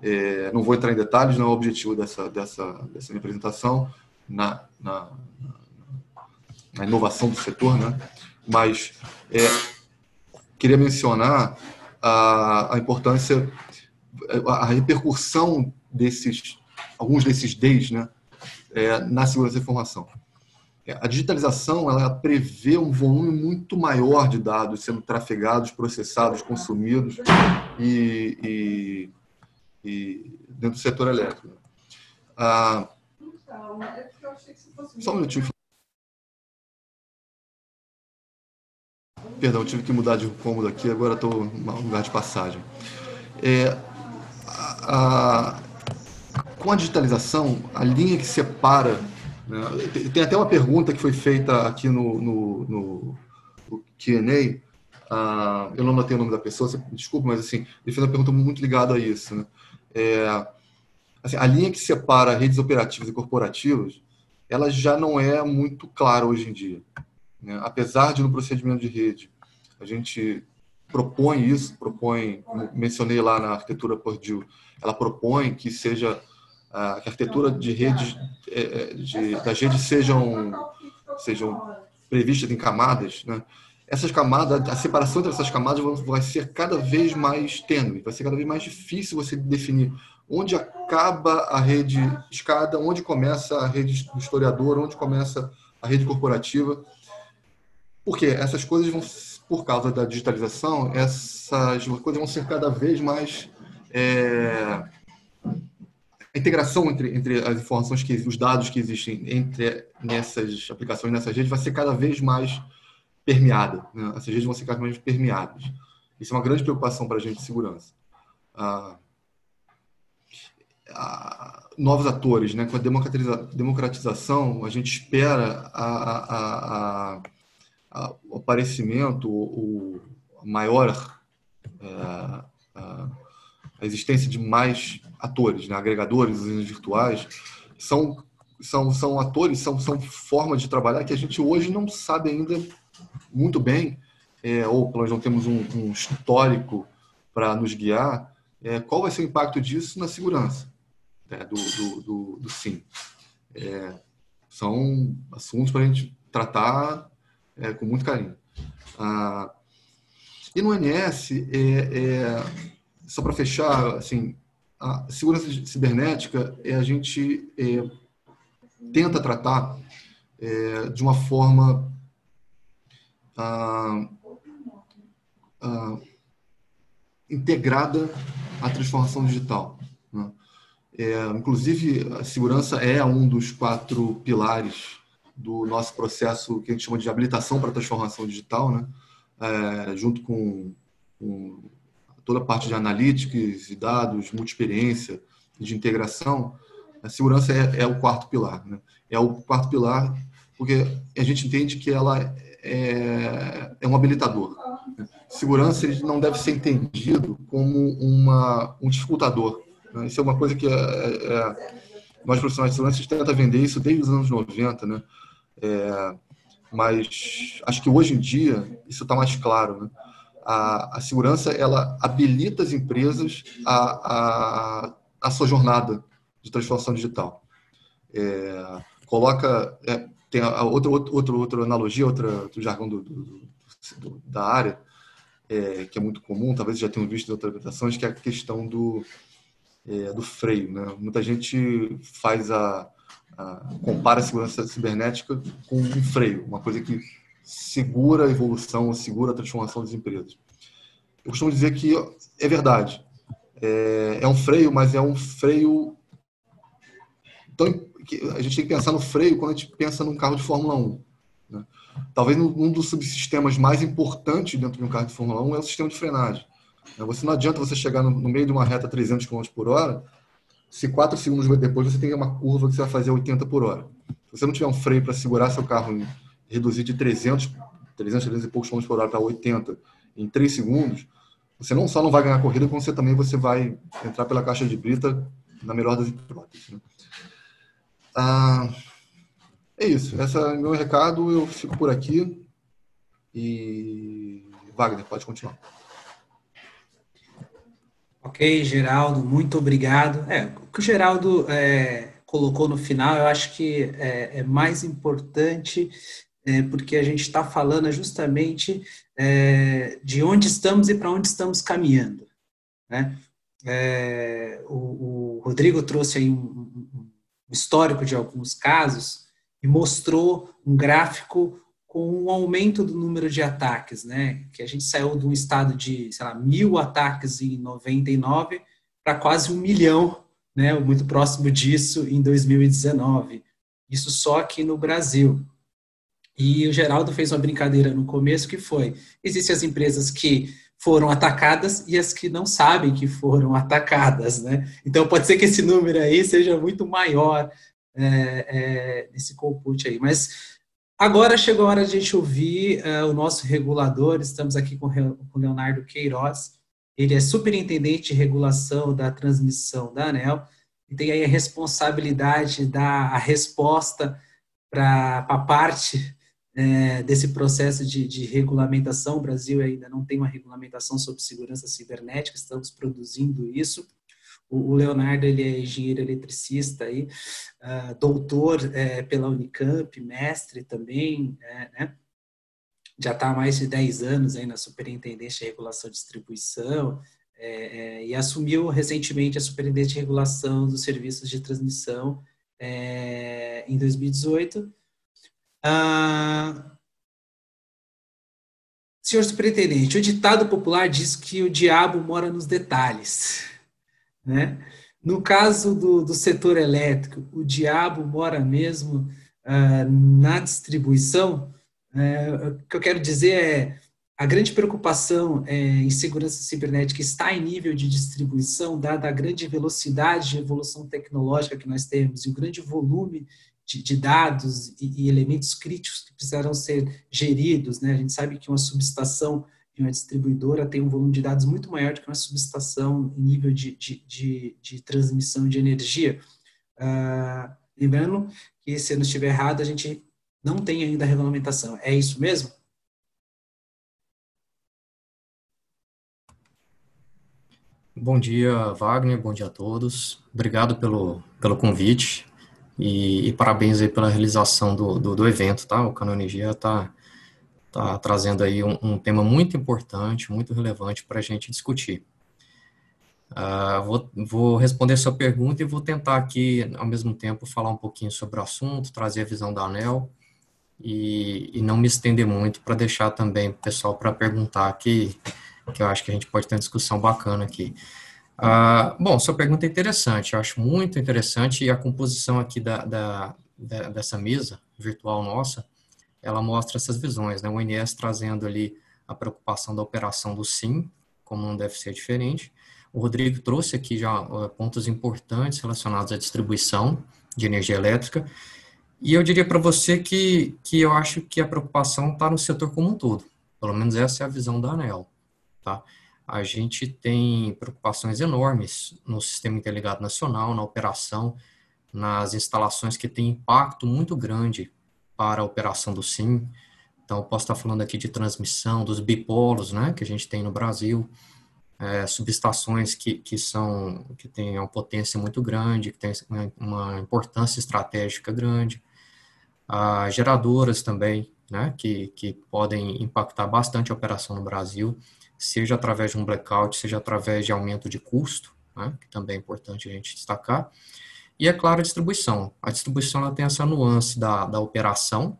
Speaker 4: É, não vou entrar em detalhes, não é o objetivo dessa, dessa, dessa minha apresentação. Na, na, a inovação do setor, né? Mas é, queria mencionar a, a importância, a, repercussão desses, alguns desses Ds né? É, na segurança da informação. É, a digitalização ela prevê um volume muito maior de dados sendo trafegados, processados, consumidos e, e, e dentro do setor elétrico. Ah, só um minutinho. Perdão, tive que mudar de cômodo aqui, agora estou no lugar de passagem. É, a, a, com a digitalização, a linha que separa. Né, tem até uma pergunta que foi feita aqui no, no, no, no QA. Uh, eu não notei o nome da pessoa, desculpa, mas assim, ele fez uma pergunta muito ligada a isso. Né? É, assim, a linha que separa redes operativas e corporativas, ela já não é muito clara hoje em dia. Né? Apesar de no procedimento de rede a gente propõe isso, propõe, mencionei lá na arquitetura Purdue, ela propõe que seja que a arquitetura de redes é, é, de, das redes sejam sejam previstas em camadas, né? essas camadas, a separação entre essas camadas vai ser cada vez mais tênue, vai ser cada vez mais difícil você definir onde acaba a rede escada, onde começa a rede do historiador, onde começa a rede corporativa. Porque essas coisas vão, por causa da digitalização, essas coisas vão ser cada vez mais é, a integração entre, entre as informações que os dados que existem entre nessas aplicações nessas redes vai ser cada vez mais permeada né? essas redes vão ser cada vez mais permeadas. Isso é uma grande preocupação para a gente de segurança. Ah, ah, novos atores né? Com a democratiza, democratização a gente espera a, a, a, o aparecimento o, maior é, a existência de mais atores, né? agregadores, usinas virtuais, são, são, são atores, são, são formas de trabalhar que a gente hoje não sabe ainda muito bem, é, ou nós não temos um, um histórico para nos guiar, é, qual vai ser o impacto disso na segurança né? do, do, do, do SIM. É, são assuntos para a gente tratar é, com muito carinho. Ah, e no NS, é, é só para fechar, assim, a segurança cibernética é a gente é, tenta tratar de uma forma ah, ah, integrada à transformação digital. Né? É, inclusive, a segurança é um dos quatro pilares do nosso processo que a gente chama de habilitação para transformação digital, né? É, junto com, com toda a parte de analytics e dados, multi-experiência, de integração, a segurança é, é o quarto pilar. Né? É o quarto pilar porque a gente entende que ela é, é um habilitador. Né? Segurança não deve ser entendido como uma, um dificultador. Né? Isso é uma coisa que é, é, nós profissionais de segurança a gente tenta vender isso desde os anos 90, né? É, mas acho que hoje em dia isso está mais claro, né? a, a segurança ela habilita as empresas a, a, a sua jornada de transformação digital. É, coloca é, tem a, outra outra outra analogia outra outro jargão do, do, do, da área é, que é muito comum talvez já tenham visto em outras apresentações que é a questão do é, do freio né? muita gente faz a, a, compara a segurança cibernética com um freio uma coisa que segura a evolução, segura a transformação das empresas. Eu costumo dizer que é verdade. É, é um freio, mas é um freio. Tão, que a gente tem que pensar no freio quando a gente pensa num carro de Fórmula 1. Né? Talvez um dos subsistemas mais importantes dentro de um carro de Fórmula 1 é o sistema de frenagem. Né? Você não adianta você chegar no, meio de uma reta a 300 km por hora, se quatro segundos depois você tem uma curva que você vai fazer 80 por hora. Se você não tiver um freio para segurar seu carro reduzir de 300, 300, 300 e poucos km por hora para 80 em 3 segundos, você não só não vai ganhar corrida, como você também você vai entrar pela caixa de brita na melhor das hipóteses. Né? Ah, é isso. Esse é meu recado. Eu fico por aqui. E Wagner, pode continuar.
Speaker 2: Ok, Geraldo, muito obrigado. É, o que o Geraldo é, colocou no final, eu acho que é, é mais importante é, porque a gente está falando justamente é, de onde estamos e para onde estamos caminhando. Né? É, o, o, Rodrigo trouxe aí um, um, histórico de alguns casos e mostrou um gráfico com um aumento do número de ataques, né? Que a gente saiu de um estado de, sei lá, mil ataques em 99 para quase um milhão, né? Muito próximo disso em 2019. Isso só aqui no Brasil. E o Geraldo fez uma brincadeira no começo que foi: existem as empresas que foram atacadas e as que não sabem que foram atacadas, né? Então pode ser que esse número aí seja muito maior é, é, nesse compute aí. Mas agora chegou a hora de a gente ouvir é, o nosso regulador. Estamos aqui com o Leonardo Queiroz. Ele é superintendente de regulação da transmissão da ANEL e tem aí a responsabilidade da a resposta para a parte é, desse processo de, de, regulamentação. O Brasil ainda não tem uma regulamentação sobre segurança cibernética, estamos produzindo isso. O, Leonardo ele é engenheiro eletricista, aí, uh, doutor é, pela Unicamp, mestre também, é, né? já está há mais de 10 anos aí na Superintendência de Regulação e Distribuição, é, é, e assumiu recentemente a Superintendência de Regulação dos Serviços de Transmissão é, em 2018. Ah, senhor Superintendente, o ditado popular diz que o diabo mora nos detalhes, né? No caso do, do setor elétrico, o diabo mora mesmo uh, na distribuição. Uh, o que eu quero dizer é a grande preocupação é, em segurança cibernética está em nível de distribuição, dada a grande velocidade de evolução tecnológica que nós temos e o grande volume de, de dados e, e, elementos críticos que precisarão ser geridos. Né? A gente sabe que uma subestação de uma distribuidora tem um volume de dados muito maior do que uma subestação nível de, de, de, de transmissão de energia. Uh, lembrando que, se eu não estiver errado, a gente não tem ainda a regulamentação. É isso mesmo?
Speaker 5: Bom dia, Wagner. Bom dia a todos. Obrigado pelo, pelo convite e, e parabéns aí pela realização do, do, do evento, tá? O Canonergia está tá trazendo aí um, um, tema muito importante, muito relevante para a gente discutir. Uh, vou, vou responder sua pergunta e vou tentar aqui, ao mesmo tempo, falar um pouquinho sobre o assunto, trazer a visão da ANEL e, e não me estender muito para deixar também o pessoal para perguntar aqui, que eu acho que a gente pode ter uma discussão bacana aqui. Uh, bom, sua pergunta é interessante, eu acho muito interessante e a composição aqui da, da, da dessa mesa virtual nossa ela mostra essas visões, né? O INS trazendo ali a preocupação da operação do SIM, como não deve ser diferente. O Rodrigo trouxe aqui já pontos importantes relacionados à distribuição de energia elétrica. E eu diria para você que, que eu acho que a preocupação está no setor como um todo. Pelo menos essa é a visão da ANEL. Tá? A gente tem preocupações enormes no Sistema Interligado Nacional, na operação, nas instalações que têm impacto muito grande para a operação do SIM. Então, posso estar falando aqui de transmissão dos bipolos, né, que a gente tem no Brasil, é, subestações que, que são, que têm uma potência muito grande, que têm uma importância estratégica grande, ah, geradoras também, né, que, que podem impactar bastante a operação no Brasil, seja através de um blackout, seja através de aumento de custo, né, que também é importante a gente destacar, e, é claro, a distribuição. A distribuição ela tem essa nuance da, da operação,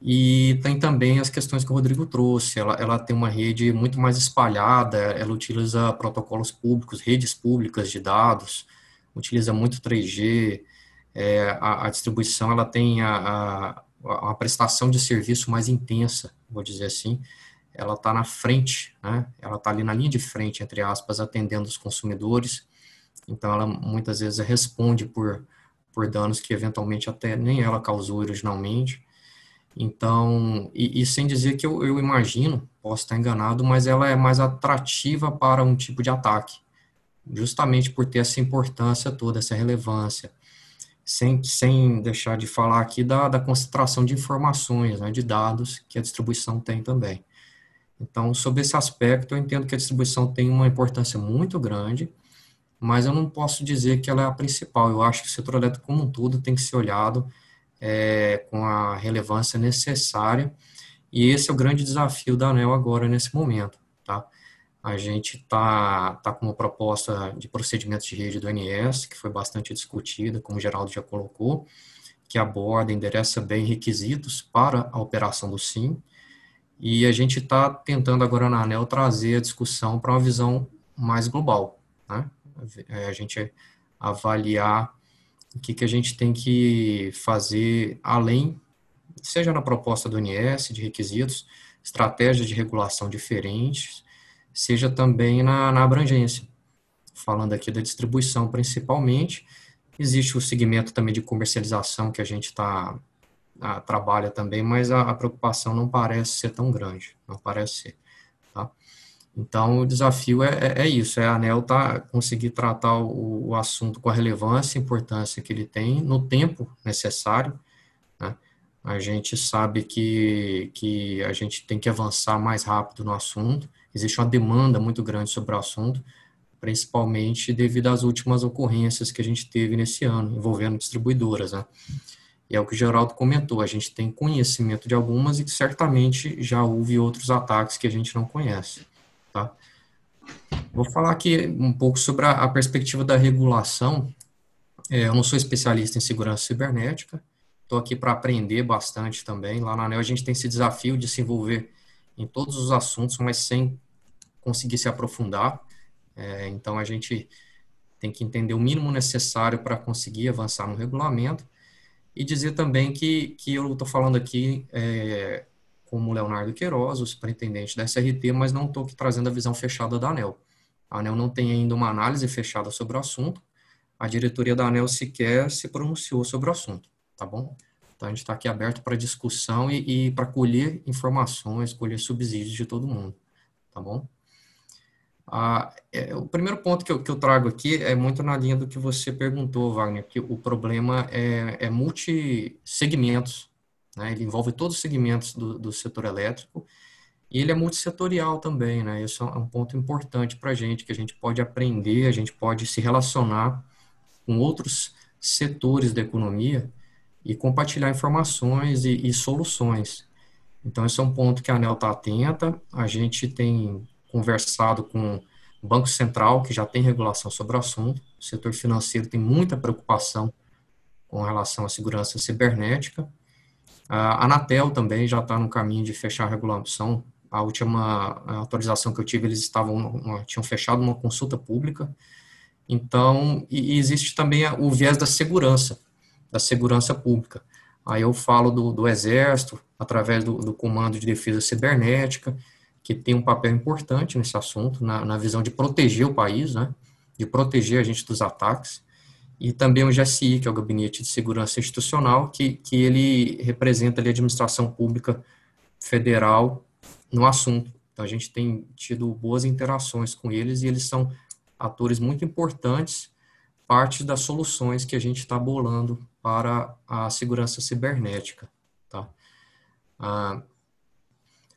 Speaker 5: e tem também as questões que o Rodrigo trouxe. Ela, ela tem uma rede muito mais espalhada, ela utiliza protocolos públicos, redes públicas de dados, utiliza muito 3G. É, a, a, distribuição ela tem a, a, a, prestação de serviço mais intensa, vou dizer assim. Ela está na frente, né? ela está ali na linha de frente, entre aspas, atendendo os consumidores então, ela muitas vezes responde por, por danos que eventualmente até nem ela causou originalmente. Então, e, e sem dizer que eu, eu, imagino, posso estar enganado, mas ela é mais atrativa para um tipo de ataque, justamente por ter essa importância toda, essa relevância. Sem, sem deixar de falar aqui da, da concentração de informações, né, de dados que a distribuição tem também. Então, sobre esse aspecto, eu entendo que a distribuição tem uma importância muito grande, mas eu não posso dizer que ela é a principal. Eu acho que o setor elétrico como um todo tem que ser olhado é, com a relevância necessária, e esse é o grande desafio da ANEL agora, nesse momento. Tá? A gente está tá com uma proposta de procedimentos de rede do ANS, que foi bastante discutida, como o Geraldo já colocou, que aborda, endereça bem requisitos para a operação do SIM, e a gente está tentando agora na ANEL trazer a discussão para uma visão mais global, né? É, a gente avaliar o que, que a gente tem que fazer além, seja na proposta do INS, de requisitos, estratégias de regulação diferentes, seja também na, na abrangência. Falando aqui da distribuição principalmente, existe o segmento também de comercialização que a gente está trabalha também, mas a, a, preocupação não parece ser tão grande, não parece ser. Então, o desafio é, é, é isso, é a ANEL tá, conseguir tratar o, o, assunto com a relevância e importância que ele tem no tempo necessário. Né? A gente sabe que, que a gente tem que avançar mais rápido no assunto, existe uma demanda muito grande sobre o assunto, principalmente devido às últimas ocorrências que a gente teve nesse ano, envolvendo distribuidoras. Né? E é o que o Geraldo comentou, a gente tem conhecimento de algumas e certamente já houve outros ataques que a gente não conhece, tá? Vou falar aqui um pouco sobre a, a perspectiva da regulação. É, eu não sou especialista em segurança cibernética, estou aqui para aprender bastante também. Lá na ANEL a gente tem esse desafio de se envolver em todos os assuntos, mas sem conseguir se aprofundar. É, então a gente tem que entender o mínimo necessário para conseguir avançar no regulamento e dizer também que, que eu estou falando aqui é, como Leonardo Queiroz, o superintendente da SRT, mas não estou trazendo a visão fechada da ANEL. A ANEL não tem ainda uma análise fechada sobre o assunto, a diretoria da ANEL sequer se pronunciou sobre o assunto, tá bom? Então a gente está aqui aberto para discussão e, e para colher informações, colher subsídios de todo mundo, tá bom? Ah, é, o primeiro ponto que eu, que eu, trago aqui é muito na linha do que você perguntou, Wagner, que o problema é, é multissegmentos, né? ele envolve todos os segmentos do, do, setor elétrico e ele é multissetorial também, né? Isso é um ponto importante para a gente, que a gente pode aprender, a gente pode se relacionar com outros setores da economia e compartilhar informações e, e soluções. Então, esse é um ponto que a ANEL está atenta, a gente tem conversado com o Banco Central, que já tem regulação sobre o assunto, o setor financeiro tem muita preocupação com relação à segurança cibernética. A Anatel também já está no caminho de fechar a regulação. A última atualização que eu tive, eles estavam tinham fechado uma consulta pública. Então, e existe também o viés da segurança, da segurança pública. Aí eu falo do, do Exército, através do, do Comando de Defesa Cibernética, que tem um papel importante nesse assunto, na, na visão de proteger o país, né, de proteger a gente dos ataques, e também o GSI, que é o Gabinete de Segurança Institucional, que, que ele representa ali, a administração pública federal no assunto. Então, a gente tem tido boas interações com eles e eles são atores muito importantes, parte das soluções que a gente está bolando para a segurança cibernética. Tá? Ah,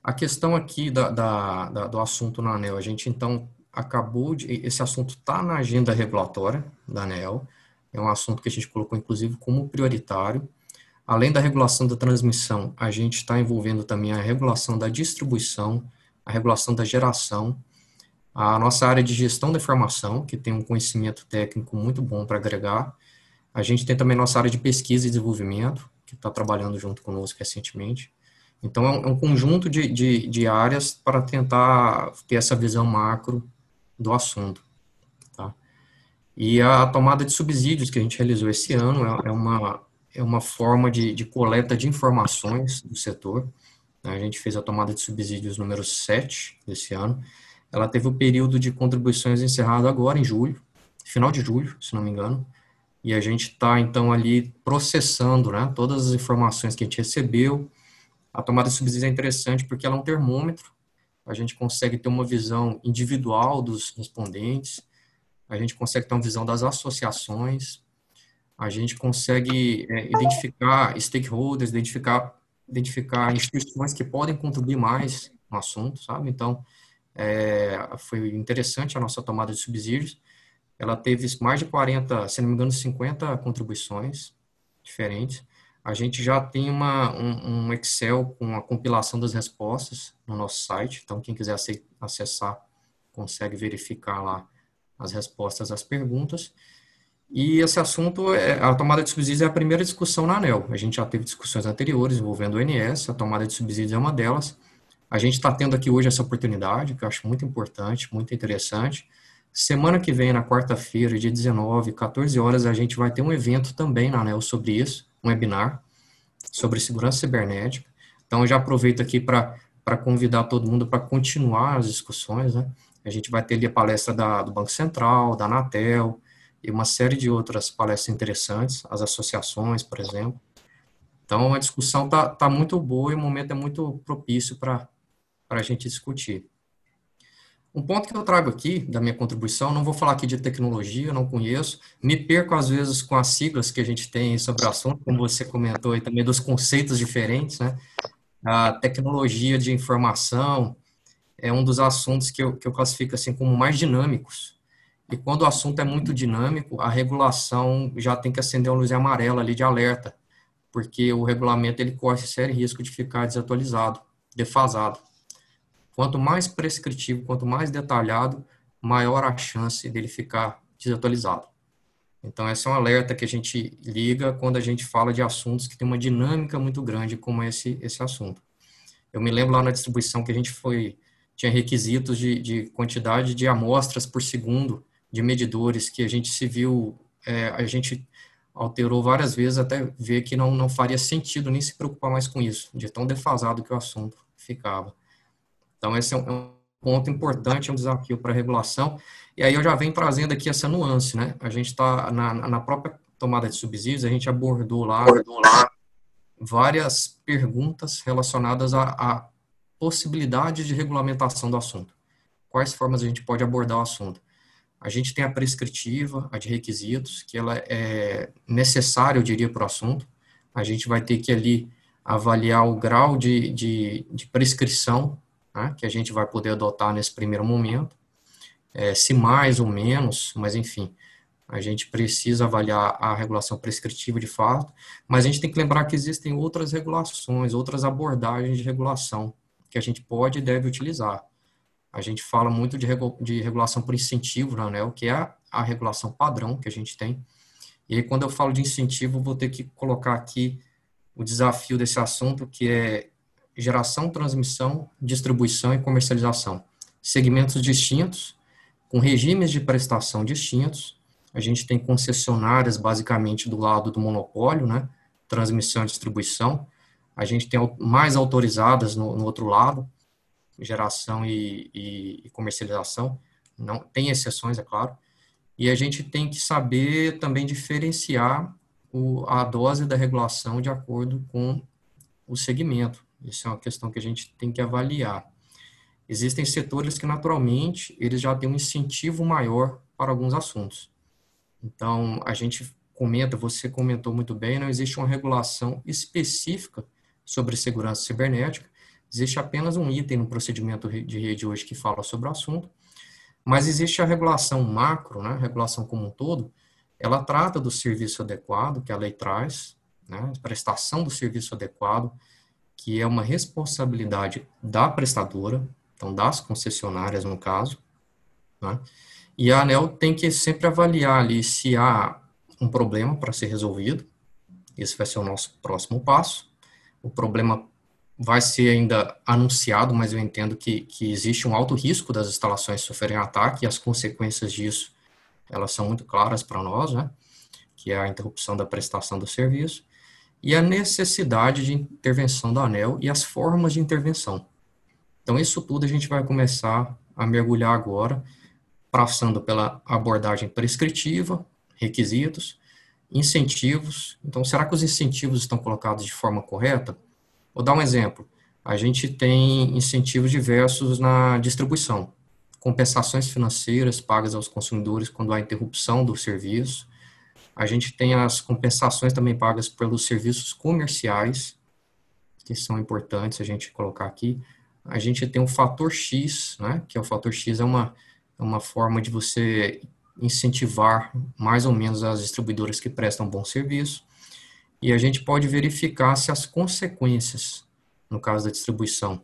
Speaker 5: a questão aqui da, da, da, do assunto na ANEL, a gente então acabou de. Esse assunto está na agenda regulatória da ANEL, é um assunto que a gente colocou inclusive como prioritário. Além da regulação da transmissão, a gente está envolvendo também a regulação da distribuição, a regulação da geração, a nossa área de gestão da informação, que tem um conhecimento técnico muito bom para agregar. A gente tem também nossa área de pesquisa e desenvolvimento, que está trabalhando junto conosco recentemente. Então, é um, é conjunto de, de, de, áreas para tentar ter essa visão macro do assunto. E a tomada de subsídios que a gente realizou esse ano é, é uma, é uma forma de, de coleta de informações do setor. Né? A gente fez a tomada de subsídios número 7 desse ano. Ela teve o período de contribuições encerrado agora, em julho, final de julho, se não me engano. E a gente está, então, ali processando né, todas as informações que a gente recebeu, a tomada de subsídio é interessante porque ela é um termômetro, a gente consegue ter uma visão individual dos respondentes, a gente consegue ter uma visão das associações, a gente consegue é, identificar stakeholders, identificar, identificar instituições que podem contribuir mais no assunto, sabe? Então, é, foi interessante a nossa tomada de subsídios. Ela teve mais de 40, se não me engano, 50 contribuições diferentes. A gente já tem uma, um, um, Excel com a compilação das respostas no nosso site, então quem quiser acessar consegue verificar lá as respostas às perguntas. E esse assunto, é, a tomada de subsídios é a primeira discussão na ANEL. A gente já teve discussões anteriores envolvendo o INS, a tomada de subsídios é uma delas. A gente está tendo aqui hoje essa oportunidade, que eu acho muito importante, muito interessante. Semana que vem, na quarta-feira, dia 19, 14 horas, a gente vai ter um evento também na ANEL sobre isso um webinar sobre segurança cibernética. Então, eu já aproveito aqui para convidar todo mundo para continuar as discussões, né? A gente vai ter ali a palestra da, do Banco Central, da Anatel, e uma série de outras palestras interessantes, as associações, por exemplo. Então, a discussão está tá muito boa e o momento é muito propício para a gente discutir. Um ponto que eu trago aqui da minha contribuição, não vou falar aqui de tecnologia, não conheço, me perco às vezes com as siglas que a gente tem sobre o assunto, como você comentou e também dos conceitos diferentes, né? A tecnologia de informação é um dos assuntos que eu, que eu classifico assim como mais dinâmicos. E quando o assunto é muito dinâmico, a regulação já tem que acender uma luz amarela ali de alerta, porque o regulamento ele corre sério risco de ficar desatualizado, defasado. Quanto mais prescritivo, quanto mais detalhado, maior a chance dele ficar desatualizado. Então, esse é um alerta que a gente liga quando a gente fala de assuntos que tem uma dinâmica muito grande, como esse, esse assunto. Eu me lembro lá na distribuição que a gente foi, tinha requisitos de, de quantidade de amostras por segundo de medidores que a gente se viu, é, a gente alterou várias vezes até ver que não, não faria sentido nem se preocupar mais com isso, de tão defasado que o assunto ficava. Então, esse é um, é ponto importante, é um desafio para a regulação. E aí eu já venho trazendo aqui essa nuance, né? A gente está na, na própria tomada de subsídios, a gente abordou lá, abordou lá várias perguntas relacionadas à, à possibilidade de regulamentação do assunto. Quais formas a gente pode abordar o assunto? A gente tem a prescritiva, a de requisitos, que ela é necessária, eu diria, para o assunto. A gente vai ter que ali avaliar o grau de, de, de prescrição né, que a gente vai poder adotar nesse primeiro momento, é, se mais ou menos, mas enfim, a gente precisa avaliar a regulação prescritiva de fato, mas a gente tem que lembrar que existem outras regulações, outras abordagens de regulação que a gente pode e deve utilizar. A gente fala muito de, regu de regulação por incentivo na ANEL, que é a, a regulação padrão que a gente tem. E aí, quando eu falo de incentivo, vou ter que colocar aqui o desafio desse assunto, que é geração, transmissão, distribuição e comercialização. Segmentos distintos, com regimes de prestação distintos. A gente tem concessionárias, basicamente, do lado do monopólio, né? Transmissão e distribuição. A gente tem mais autorizadas no, no outro lado, geração e, e, e comercialização. Não tem exceções, é claro. E a gente tem que saber também diferenciar o, a dose da regulação de acordo com o segmento. Isso é uma questão que a gente tem que avaliar. Existem setores que, naturalmente, eles já têm um incentivo maior para alguns assuntos. Então, a gente comenta, você comentou muito bem, não existe uma regulação específica sobre segurança cibernética, existe apenas um item no procedimento de rede hoje que fala sobre o assunto, mas existe a regulação macro, né, a regulação como um todo, ela trata do serviço adequado que a lei traz, né, prestação do serviço adequado, que é uma responsabilidade da prestadora, então das concessionárias no caso, né? e a ANEL tem que sempre avaliar ali se há um problema para ser resolvido, esse vai ser o nosso próximo passo, o problema vai ser ainda anunciado, mas eu entendo que, que existe um alto risco das instalações sofrerem ataque e as consequências disso, elas são muito claras para nós, né? que é a interrupção da prestação do serviço, e a necessidade de intervenção da ANEL e as formas de intervenção. Então, isso tudo a gente vai começar a mergulhar agora, passando pela abordagem prescritiva, requisitos, incentivos. Então, será que os incentivos estão colocados de forma correta? Vou dar um exemplo. A gente tem incentivos diversos na distribuição, compensações financeiras pagas aos consumidores quando há interrupção do serviço, a gente tem as compensações também pagas pelos serviços comerciais, que são importantes a gente colocar aqui. A gente tem o fator X, né, que é o fator X é uma, é uma forma de você incentivar mais ou menos as distribuidoras que prestam bom serviço. E a gente pode verificar se as consequências, no caso da distribuição,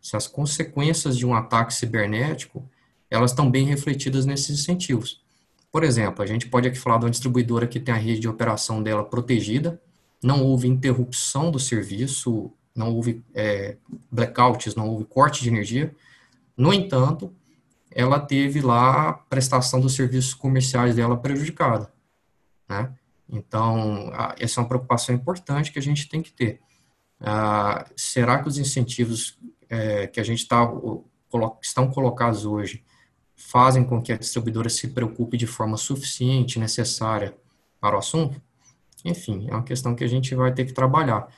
Speaker 5: se as consequências de um ataque cibernético, elas estão bem refletidas nesses incentivos. Por exemplo, a gente pode aqui falar de uma distribuidora que tem a rede de operação dela protegida, não houve interrupção do serviço, não houve é, blackouts, não houve corte de energia. No entanto, ela teve lá a prestação dos serviços comerciais dela prejudicada, né? Então, essa é uma preocupação importante que a gente tem que ter. Ah, será que os incentivos é, que a gente está estão colocados hoje fazem com que a distribuidora se preocupe de forma suficiente, necessária para o assunto? Enfim, é uma questão que a gente vai ter que trabalhar.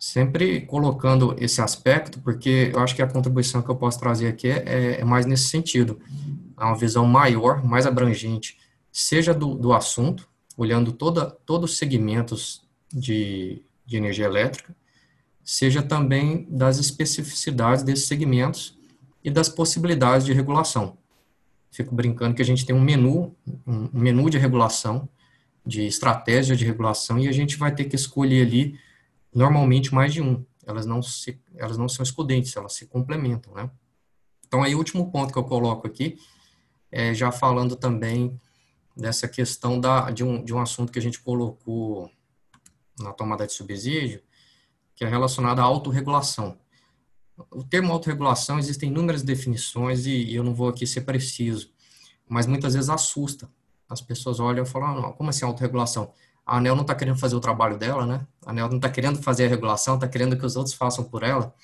Speaker 5: Sempre colocando esse aspecto, porque eu acho que a contribuição que eu posso trazer aqui é, é mais nesse sentido. É uma visão maior, mais abrangente, seja do, do assunto, olhando toda, todos os segmentos de, de energia elétrica, seja também das especificidades desses segmentos e das possibilidades de regulação fico brincando que a gente tem um menu, um menu de regulação, de estratégia de regulação, e a gente vai ter que escolher ali normalmente mais de um. Elas não, se, elas não são excludentes, elas se complementam, né? Então, aí, o último ponto que eu coloco aqui, é já falando também dessa questão da, de, um, de um assunto que a gente colocou na tomada de subsídio, que é relacionado à autorregulação. O termo autorregulação existem inúmeras definições e eu não vou aqui ser preciso, mas muitas vezes assusta. As pessoas olham e falam, ah, como assim autorregulação? A ANEL não está querendo fazer o trabalho dela, né? A ANEL não está querendo fazer a regulação, está querendo que os outros façam por ela.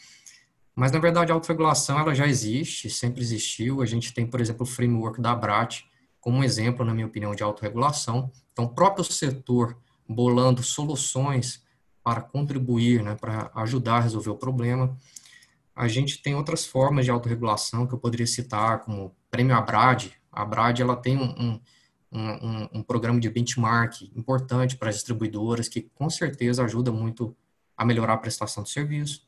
Speaker 5: Mas, na verdade, a autorregulação ela já existe, sempre existiu. A gente tem, por exemplo, o framework da ABRAT como um exemplo, na minha opinião, de autorregulação. Então, o próprio setor bolando soluções para contribuir, né, para ajudar a resolver o problema. A gente tem outras formas de autorregulação que eu poderia citar, como o Prêmio Abrad. A Abrad ela tem um, um, um, um programa de benchmark importante para as distribuidoras, que com certeza ajuda muito a melhorar a prestação de serviço.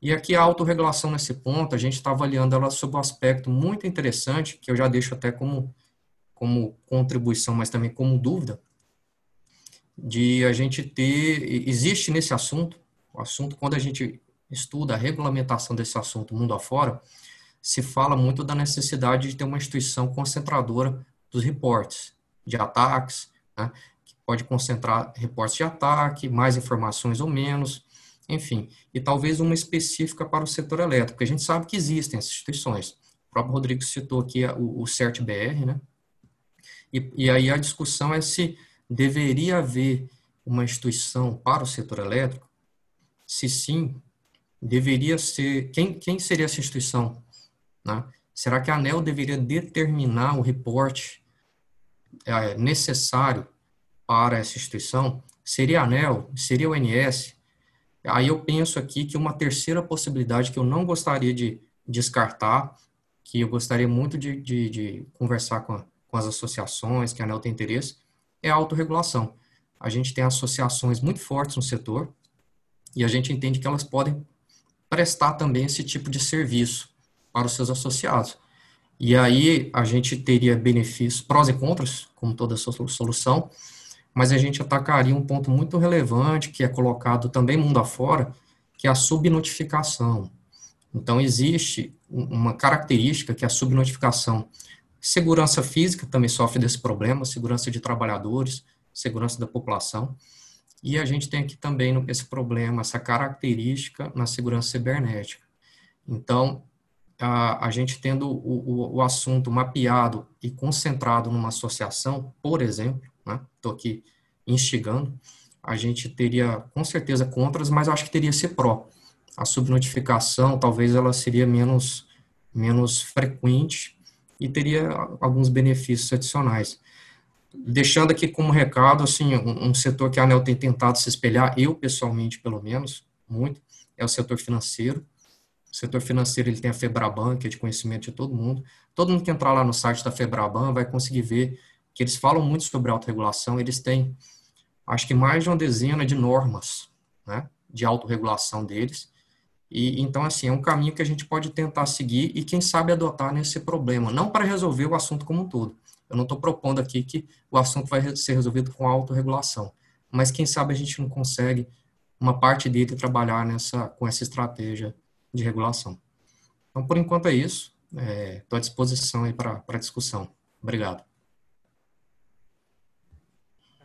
Speaker 5: E aqui a autorregulação nesse ponto, a gente está avaliando ela sob um aspecto muito interessante, que eu já deixo até como, como contribuição, mas também como dúvida, de a gente ter, existe nesse assunto, o assunto, quando a gente estuda a regulamentação desse assunto mundo afora, se fala muito da necessidade de ter uma instituição concentradora dos reportes de ataques, né, que pode concentrar reportes de ataque, mais informações ou menos, enfim, e talvez uma específica para o setor elétrico, porque a gente sabe que existem essas instituições. O próprio Rodrigo citou aqui o, o CERT-BR, né, e, e aí a discussão é se deveria haver uma instituição para o setor elétrico? Se sim, deveria ser. Quem, quem seria essa instituição? Né? Será que a ANEL deveria determinar o reporte é, necessário para essa instituição? Seria a ANEL? Seria o INS? Aí eu penso aqui que uma terceira possibilidade que eu não gostaria de descartar, que eu gostaria muito de, de, de conversar com, a, com as associações, que a ANEL tem interesse, é a autorregulação. A gente tem associações muito fortes no setor e a gente entende que elas podem prestar também esse tipo de serviço para os seus associados. E aí a gente teria benefícios, prós e contras, como toda solução, mas a gente atacaria um ponto muito relevante que é colocado também mundo afora, que é a subnotificação. Então existe uma característica que é a subnotificação Segurança física também sofre desse problema, segurança de trabalhadores, segurança da população. E a gente tem aqui também esse problema, essa característica na segurança cibernética. Então, a, a gente tendo o, o, o, assunto mapeado e concentrado numa associação, por exemplo, estou né, aqui instigando, a gente teria com certeza contras, mas acho que teria ser pró. A subnotificação talvez ela seria menos, menos frequente e teria alguns benefícios adicionais. Deixando aqui como recado, assim, um, um setor que a ANEL tem tentado se espelhar, eu pessoalmente, pelo menos, muito, é o setor financeiro. O setor financeiro ele tem a Febraban, que é de conhecimento de todo mundo. Todo mundo que entrar lá no site da Febraban vai conseguir ver que eles falam muito sobre autorregulação. Eles têm, acho que mais de uma dezena de normas né, de autorregulação deles. E então assim, é um caminho que a gente pode tentar seguir e quem sabe adotar nesse problema, não para resolver o assunto como um todo. Eu não estou propondo aqui que o assunto vai ser resolvido com autorregulação, mas quem sabe a gente não consegue uma parte dele trabalhar nessa com essa estratégia de regulação. Então, por enquanto é isso. Estou é, à disposição aí para discussão. Obrigado.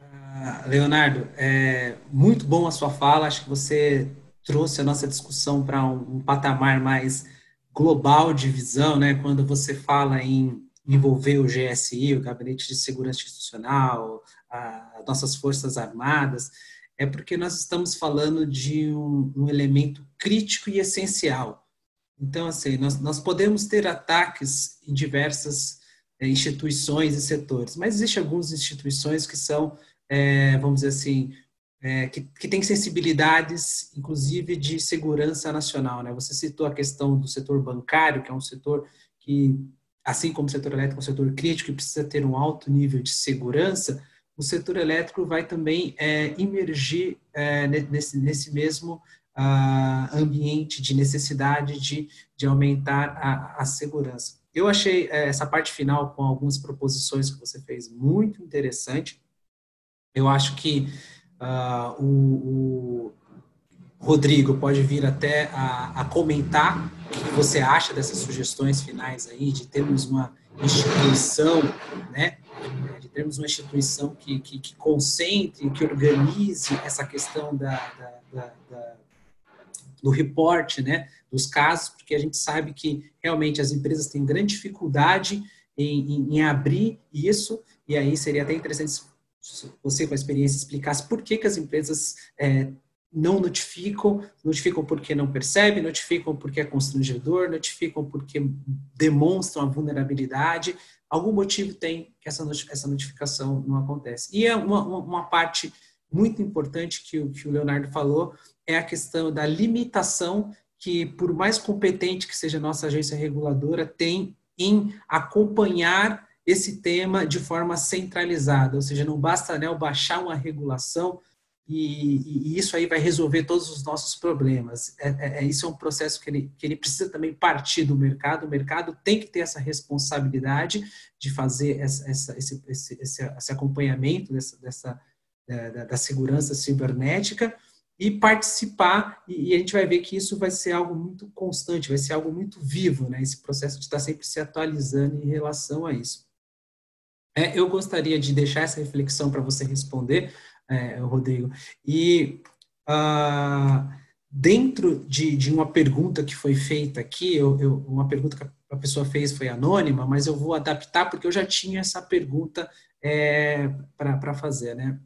Speaker 2: Ah, Leonardo, é muito bom a sua fala. Acho que você trouxe a nossa discussão para um, um, patamar mais global de visão, né? Quando você fala em envolver o GSI, o Gabinete de Segurança Institucional, as nossas Forças Armadas, é porque nós estamos falando de um, um elemento crítico e essencial. Então, assim, nós, nós podemos ter ataques em diversas é, instituições e setores, mas existem algumas instituições que são, é, vamos dizer assim, é, que, que tem sensibilidades, inclusive, de segurança nacional. Né? Você citou a questão do setor bancário, que é um setor que, assim como o setor elétrico, é um setor crítico e precisa ter um alto nível de segurança, o setor elétrico vai também é, emergir é, nesse, nesse mesmo ah, ambiente de necessidade de, de aumentar a, a segurança. Eu achei é, essa parte final, com algumas proposições que você fez, muito interessante. Eu acho que Uh, o, o, Rodrigo pode vir até a, a comentar o que você acha dessas sugestões finais aí, de termos uma instituição, né, de termos uma instituição que, que, que concentre, que organize essa questão da, da, da do reporte, né, dos casos, porque a gente sabe que realmente as empresas têm grande dificuldade em, em, em abrir isso, e aí seria até interessante você com a experiência explicasse por que, que as empresas é, não notificam, notificam porque não percebem, notificam porque é constrangedor, notificam porque demonstram a vulnerabilidade. Algum motivo tem que essa, notificação não acontece. E é uma, uma, uma parte muito importante que que o Leonardo falou, é a questão da limitação que, por mais competente que seja a nossa agência reguladora, tem em acompanhar esse tema de forma centralizada, ou seja, não basta né, baixar uma regulação e, e, isso aí vai resolver todos os nossos problemas. É, é, é, isso é um processo que ele, que ele precisa também partir do mercado. O mercado tem que ter essa responsabilidade de fazer essa, essa, esse, esse, esse, acompanhamento dessa, dessa da, da, segurança cibernética e participar, e, a gente vai ver que isso vai ser algo muito constante, vai ser algo muito vivo, né? esse processo de estar sempre se atualizando em relação a isso. É, eu gostaria de deixar essa reflexão para você responder, é, Rodrigo. E uh, dentro de, de, uma pergunta que foi feita aqui, eu, eu, uma pergunta que a pessoa fez foi anônima, mas eu vou adaptar porque eu já tinha essa pergunta é, para fazer. Né?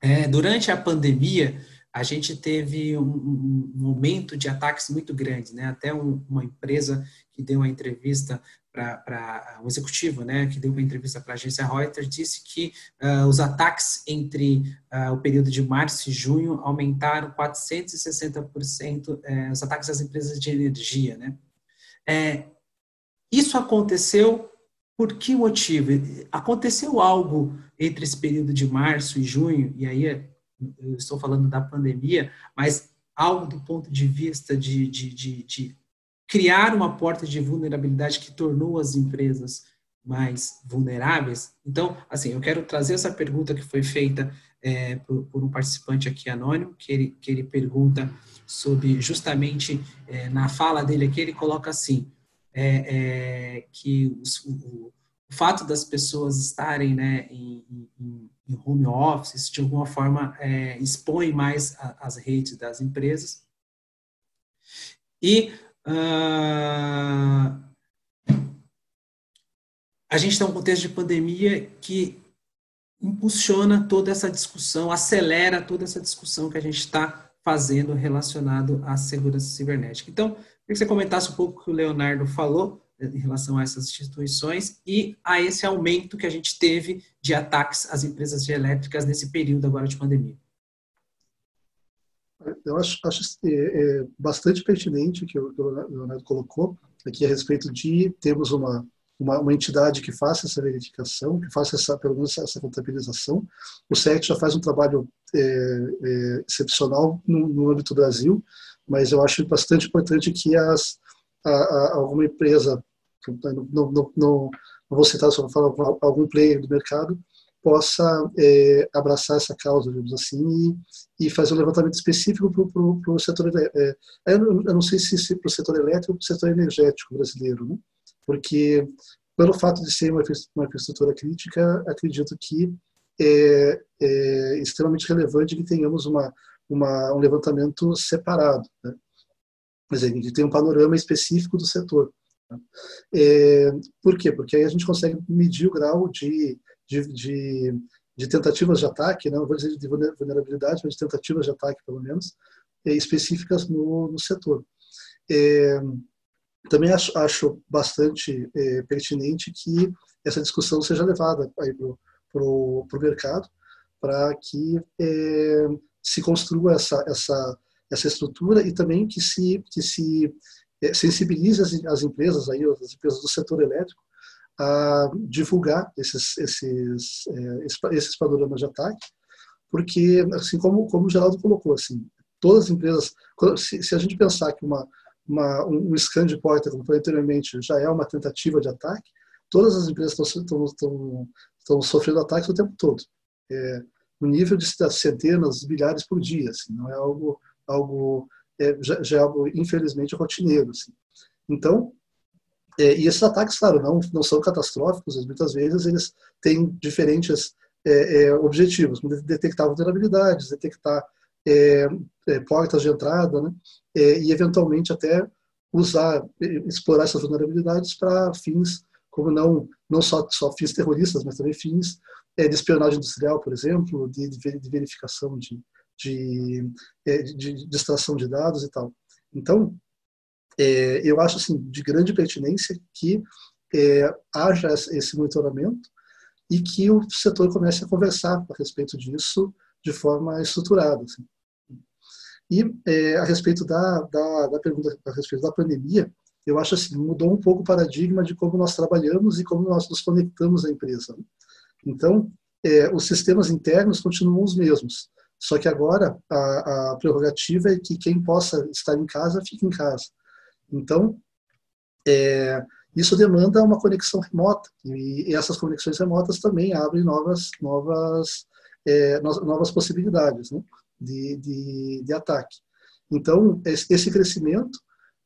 Speaker 2: É, durante a pandemia, a gente teve um, um, momento de ataques muito grande, né? Até um, uma empresa que deu uma entrevista para um executivo, né, que deu uma entrevista para a agência Reuters, disse que uh, os ataques entre uh, o período de março e junho aumentaram 460% eh, os ataques às empresas de energia, né? É, isso aconteceu por que motivo? Aconteceu algo entre esse período de março e junho, e aí eu estou falando da pandemia, mas algo do ponto de vista de, de, de, de criar uma porta de vulnerabilidade que tornou as empresas mais vulneráveis? Então, assim, eu quero trazer essa pergunta que foi feita é, por, por, um participante aqui anônimo, que ele, que ele pergunta sobre, justamente, é, na fala dele aqui, ele coloca assim, é, é que os, o, o, fato das pessoas estarem né, em, em, em home office, de alguma forma, é, expõe mais a, as redes das empresas. E Uh, a gente está em um contexto de pandemia que impulsiona toda essa discussão, acelera toda essa discussão que a gente está fazendo relacionado à segurança cibernética. Então, queria que você comentasse um pouco o que o Leonardo falou em relação a essas instituições e a esse aumento que a gente teve de ataques às empresas elétricas nesse período agora de pandemia
Speaker 3: eu acho, acho é, é bastante pertinente o, que o Leonardo colocou aqui a respeito de termos uma, uma, uma, entidade que faça essa verificação, que faça essa, pelo menos essa contabilização. O SEC já faz um trabalho é, é, excepcional no, no âmbito do Brasil, mas eu acho bastante importante que as, a, a, alguma empresa, não, não, não, vou citar, só vou falar algum player do mercado, possa é, abraçar essa causa, digamos assim, e, e fazer um levantamento específico para o setor é, é, eu não sei se, se para o setor elétrico ou para o setor energético brasileiro, né? porque pelo fato de ser uma, uma infraestrutura crítica, acredito que é, é, extremamente relevante que tenhamos uma, uma, um levantamento separado, né? Quer dizer, que tem um panorama específico do setor. Né? É, por quê? Porque aí a gente consegue medir o grau de de, de, de tentativas de ataque, né? não vou dizer de vulnerabilidade, mas de tentativas de ataque, pelo menos, é, específicas no, no setor. É, também acho, acho bastante é, pertinente que essa discussão seja levada para o mercado, para que é, se construa essa, essa, essa estrutura e também que se, que se sensibilize as, as empresas, aí, as empresas do setor elétrico, a divulgar esses, esses, é, esses panoramas de ataque, porque, assim como, como o Geraldo colocou, assim, todas as empresas, se, se a gente pensar que uma, uma, um scan de porta, como falei anteriormente, já é uma tentativa de ataque, todas as empresas estão, sofrendo ataques o tempo todo. É, nível de centenas, milhares por dia, assim, não é algo algo é, já, já, é algo infelizmente rotineiro. Assim. Então, é, e esses ataques, claro, não, não são catastróficos, muitas vezes eles têm diferentes é, é, objetivos, detectar vulnerabilidades, detectar é, é, portas de entrada, né? e eventualmente até usar, explorar essas vulnerabilidades para fins como não não só, só fins terroristas, mas também fins de espionagem industrial, por exemplo, de, de verificação de, de, de, de extração de dados e tal. Então, é, eu acho assim de grande pertinência que é, haja esse monitoramento e que o setor comece a conversar a respeito disso de forma estruturada. Assim. E é, a respeito da, da, da, pergunta a respeito da pandemia, eu acho assim mudou um pouco o paradigma de como nós trabalhamos e como nós nos conectamos à empresa. Né? Então, é, os sistemas internos continuam os mesmos, só que agora a, a prerrogativa é que quem possa estar em casa fique em casa. Então, é, isso demanda uma conexão remota e, essas conexões remotas também abrem novas novas é, novas possibilidades né, de, de, de, ataque. Então, esse crescimento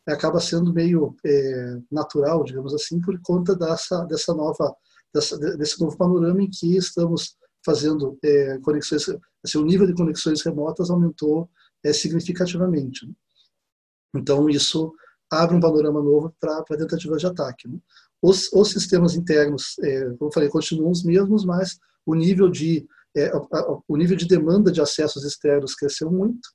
Speaker 3: acaba sendo meio é, natural, digamos assim, por conta dessa dessa nova dessa, desse novo panorama em que estamos fazendo é, conexões, assim, o nível de conexões remotas aumentou é, significativamente. Né. Então, isso abre um panorama novo para tentativas de ataque. Né? Os, os, sistemas internos, é, como eu falei, continuam os mesmos, mas o nível de é, o nível de demanda de acessos externos cresceu muito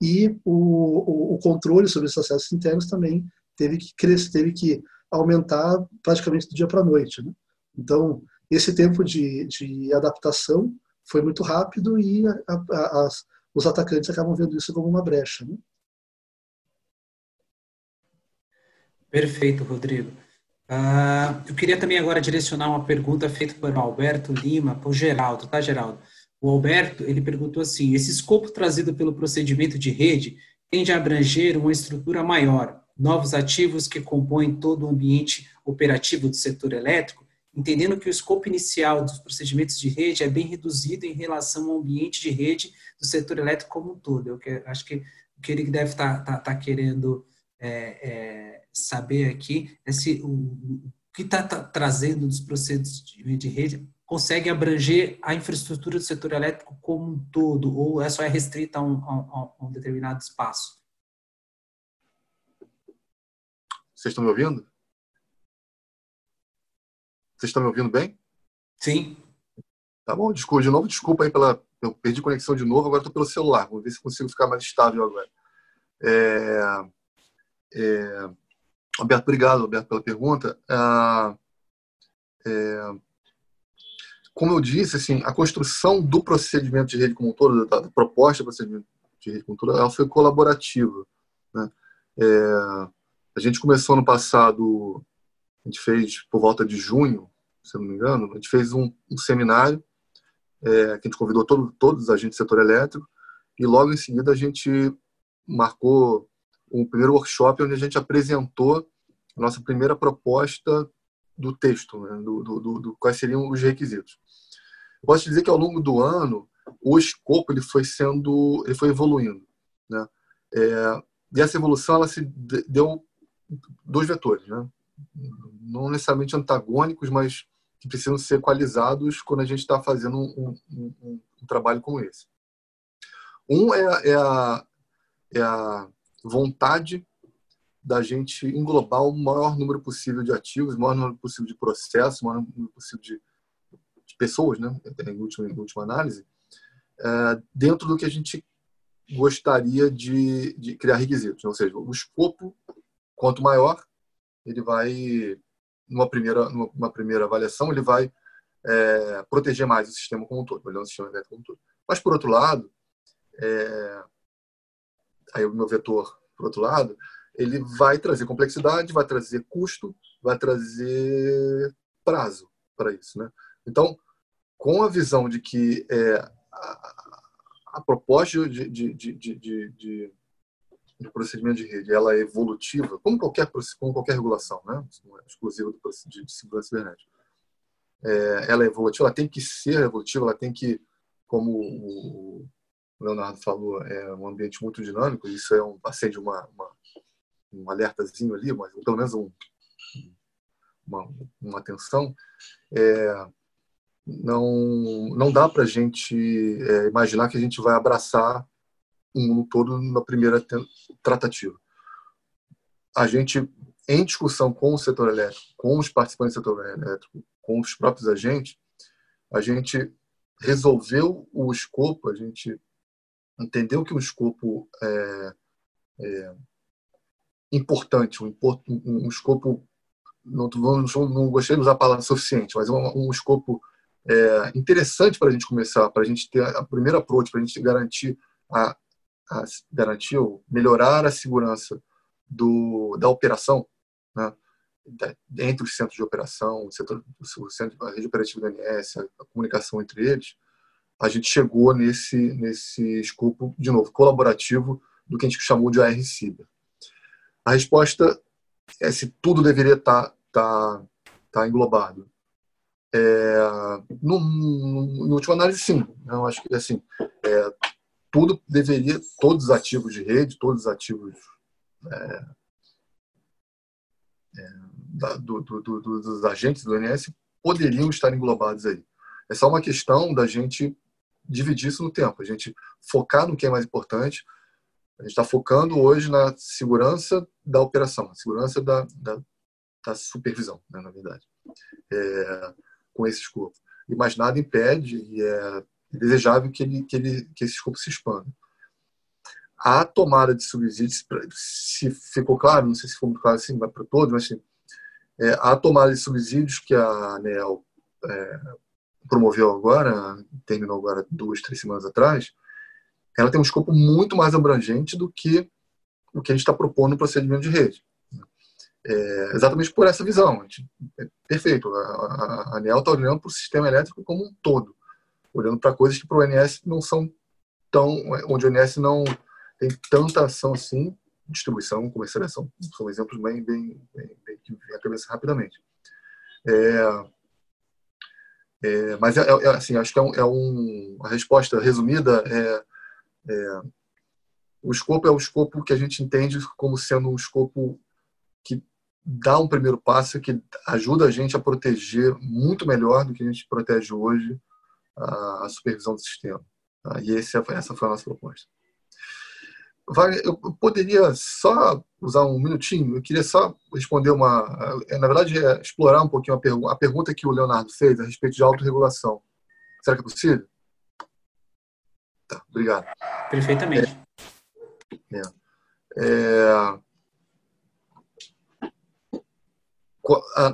Speaker 3: e o, o, o controle sobre esses acessos internos também teve que crescer, teve que aumentar praticamente do dia para a noite. Né? Então, esse tempo de, de adaptação foi muito rápido e a, a, os atacantes acabam vendo isso como uma brecha. Né?
Speaker 2: Perfeito, Rodrigo. Uh, eu queria também agora direcionar uma pergunta feita por Alberto Lima, para o Geraldo, tá, Geraldo? O Alberto, ele perguntou assim, esse escopo trazido pelo procedimento de rede tende a abranger uma estrutura maior, novos ativos que compõem todo o ambiente operativo do setor elétrico, entendendo que o escopo inicial dos procedimentos de rede é bem reduzido em relação ao ambiente de rede do setor elétrico como um todo. Eu que, acho que o que ele deve estar tá, tá, tá querendo é, é, saber aqui é se o, o que está tá trazendo dos processos de, de rede consegue abranger a infraestrutura do setor elétrico como um todo, ou é só é restrita a um, a, a um determinado espaço?
Speaker 4: Vocês estão me ouvindo? Vocês estão me ouvindo bem?
Speaker 2: Sim.
Speaker 4: Tá bom, desculpa de novo, desculpa aí pela. Eu perdi conexão de novo, agora estou pelo celular. Vou ver se consigo ficar mais estável agora. É, é, Alberto, obrigado, Alberto, pela pergunta. Ah, é, como eu disse, assim, a construção do procedimento de rede como um todo, da, da proposta do procedimento de rede como um todo, ela foi colaborativa. Né? É, a gente começou no passado, a gente fez por volta de junho, se não me engano, a gente fez um, um seminário é, que a gente convidou todo, todos os agentes do setor elétrico e logo em seguida a gente marcou o primeiro workshop onde a gente apresentou a nossa primeira proposta do texto, né, do, do, do, do, quais seriam os requisitos. Posso dizer que ao longo do ano o escopo ele foi sendo, ele foi evoluindo, né? É, e essa evolução ela se deu dois vetores, né? Não necessariamente antagônicos, mas que precisam ser equalizados quando a gente está fazendo um, um, um, um, trabalho como esse. Um é, é, a, é a vontade da gente englobar o maior número possível de ativos, o maior número possível de processos, o maior número possível de, de pessoas, né, em última, em última análise, é, dentro do que a gente gostaria de, de criar requisitos. Ou seja, o escopo, quanto maior, ele vai, numa primeira, numa primeira avaliação, ele vai é, proteger mais o sistema como um todo, melhor o sistema elétrico como um todo. Mas, por outro lado, é, aí o meu vetor, por outro lado, ele vai trazer complexidade, vai trazer custo, vai trazer prazo para isso. Né? Então, com a visão de que é, a, a, proposta de, de, de, de, de, procedimento de rede ela é evolutiva, como qualquer, como qualquer regulação, né? não é exclusiva de, de segurança cibernética. É, ela é evolutiva, ela tem que ser evolutiva, ela tem que, como o Leonardo falou, é um ambiente muito dinâmico, isso é um, acende uma, uma, um alertazinho ali, mas pelo menos um, uma, uma atenção, é, não, não dá para a gente é, imaginar que a gente vai abraçar um mundo todo na primeira tratativa. A gente, em discussão com o setor elétrico, com os participantes do setor elétrico, com os próprios agentes, a gente resolveu o escopo, a gente entendeu que o escopo é, é importante, um, um, um escopo, não, não, não, gostei de usar a palavra suficiente, mas um, um escopo é, interessante para a gente começar, para a gente ter a primeira approach, para a gente garantir a, a garantir ou melhorar a segurança do, da operação, né? entre os centros de operação, o, o centro, a rede operativa do INS, a, a comunicação entre eles, a gente chegou nesse, nesse escopo, de novo, colaborativo do que a gente chamou de AR-Ciber. A resposta é se tudo deveria estar tá, tá, tá englobado. É, no, no, no última análise, sim. Eu acho que assim, é, tudo deveria, todos os ativos de rede, todos os ativos é, é da, do, do, do, dos agentes do INS poderiam estar englobados aí. É só uma questão da gente dividir isso no tempo, a gente focar no que é mais importante. A gente está focando hoje na segurança da operação, segurança da, da, da supervisão, né, na verdade, é, com esse escopo. E mais nada impede, e é desejável que, ele, que, ele, que esse escopo se expanda. A tomada de subsídios, se ficou claro, não sei se ficou claro assim, para todos, mas assim, é, a tomada de subsídios que a ANEL é, promoveu agora, terminou agora duas, três semanas atrás, ela tem um escopo muito mais abrangente do que o que a gente está propondo no procedimento de rede. É, exatamente por essa visão. É perfeito. A, a, a ANEL está olhando para o sistema elétrico como um todo, olhando para coisas que para o ONS não são tão. onde o ONS não tem tanta ação assim, distribuição, comercialização, são exemplos bem, bem, bem, bem que vem à cabeça rapidamente. É, é, mas é, é, assim, acho que é, um, é um, a resposta resumida é, é, o escopo é o escopo que a gente entende como sendo um escopo que dá um primeiro passo, que ajuda a gente a proteger muito melhor do que a gente protege hoje a, a supervisão do sistema. Tá? E esse, é, essa foi a nossa proposta. Eu poderia só usar um minutinho, eu queria só responder uma. É, na verdade, é explorar um pouquinho a, pergu a pergunta que o Leonardo fez a respeito de autorregulação. Será que é possível? Tá, obrigado.
Speaker 2: Perfeitamente.
Speaker 4: É, é,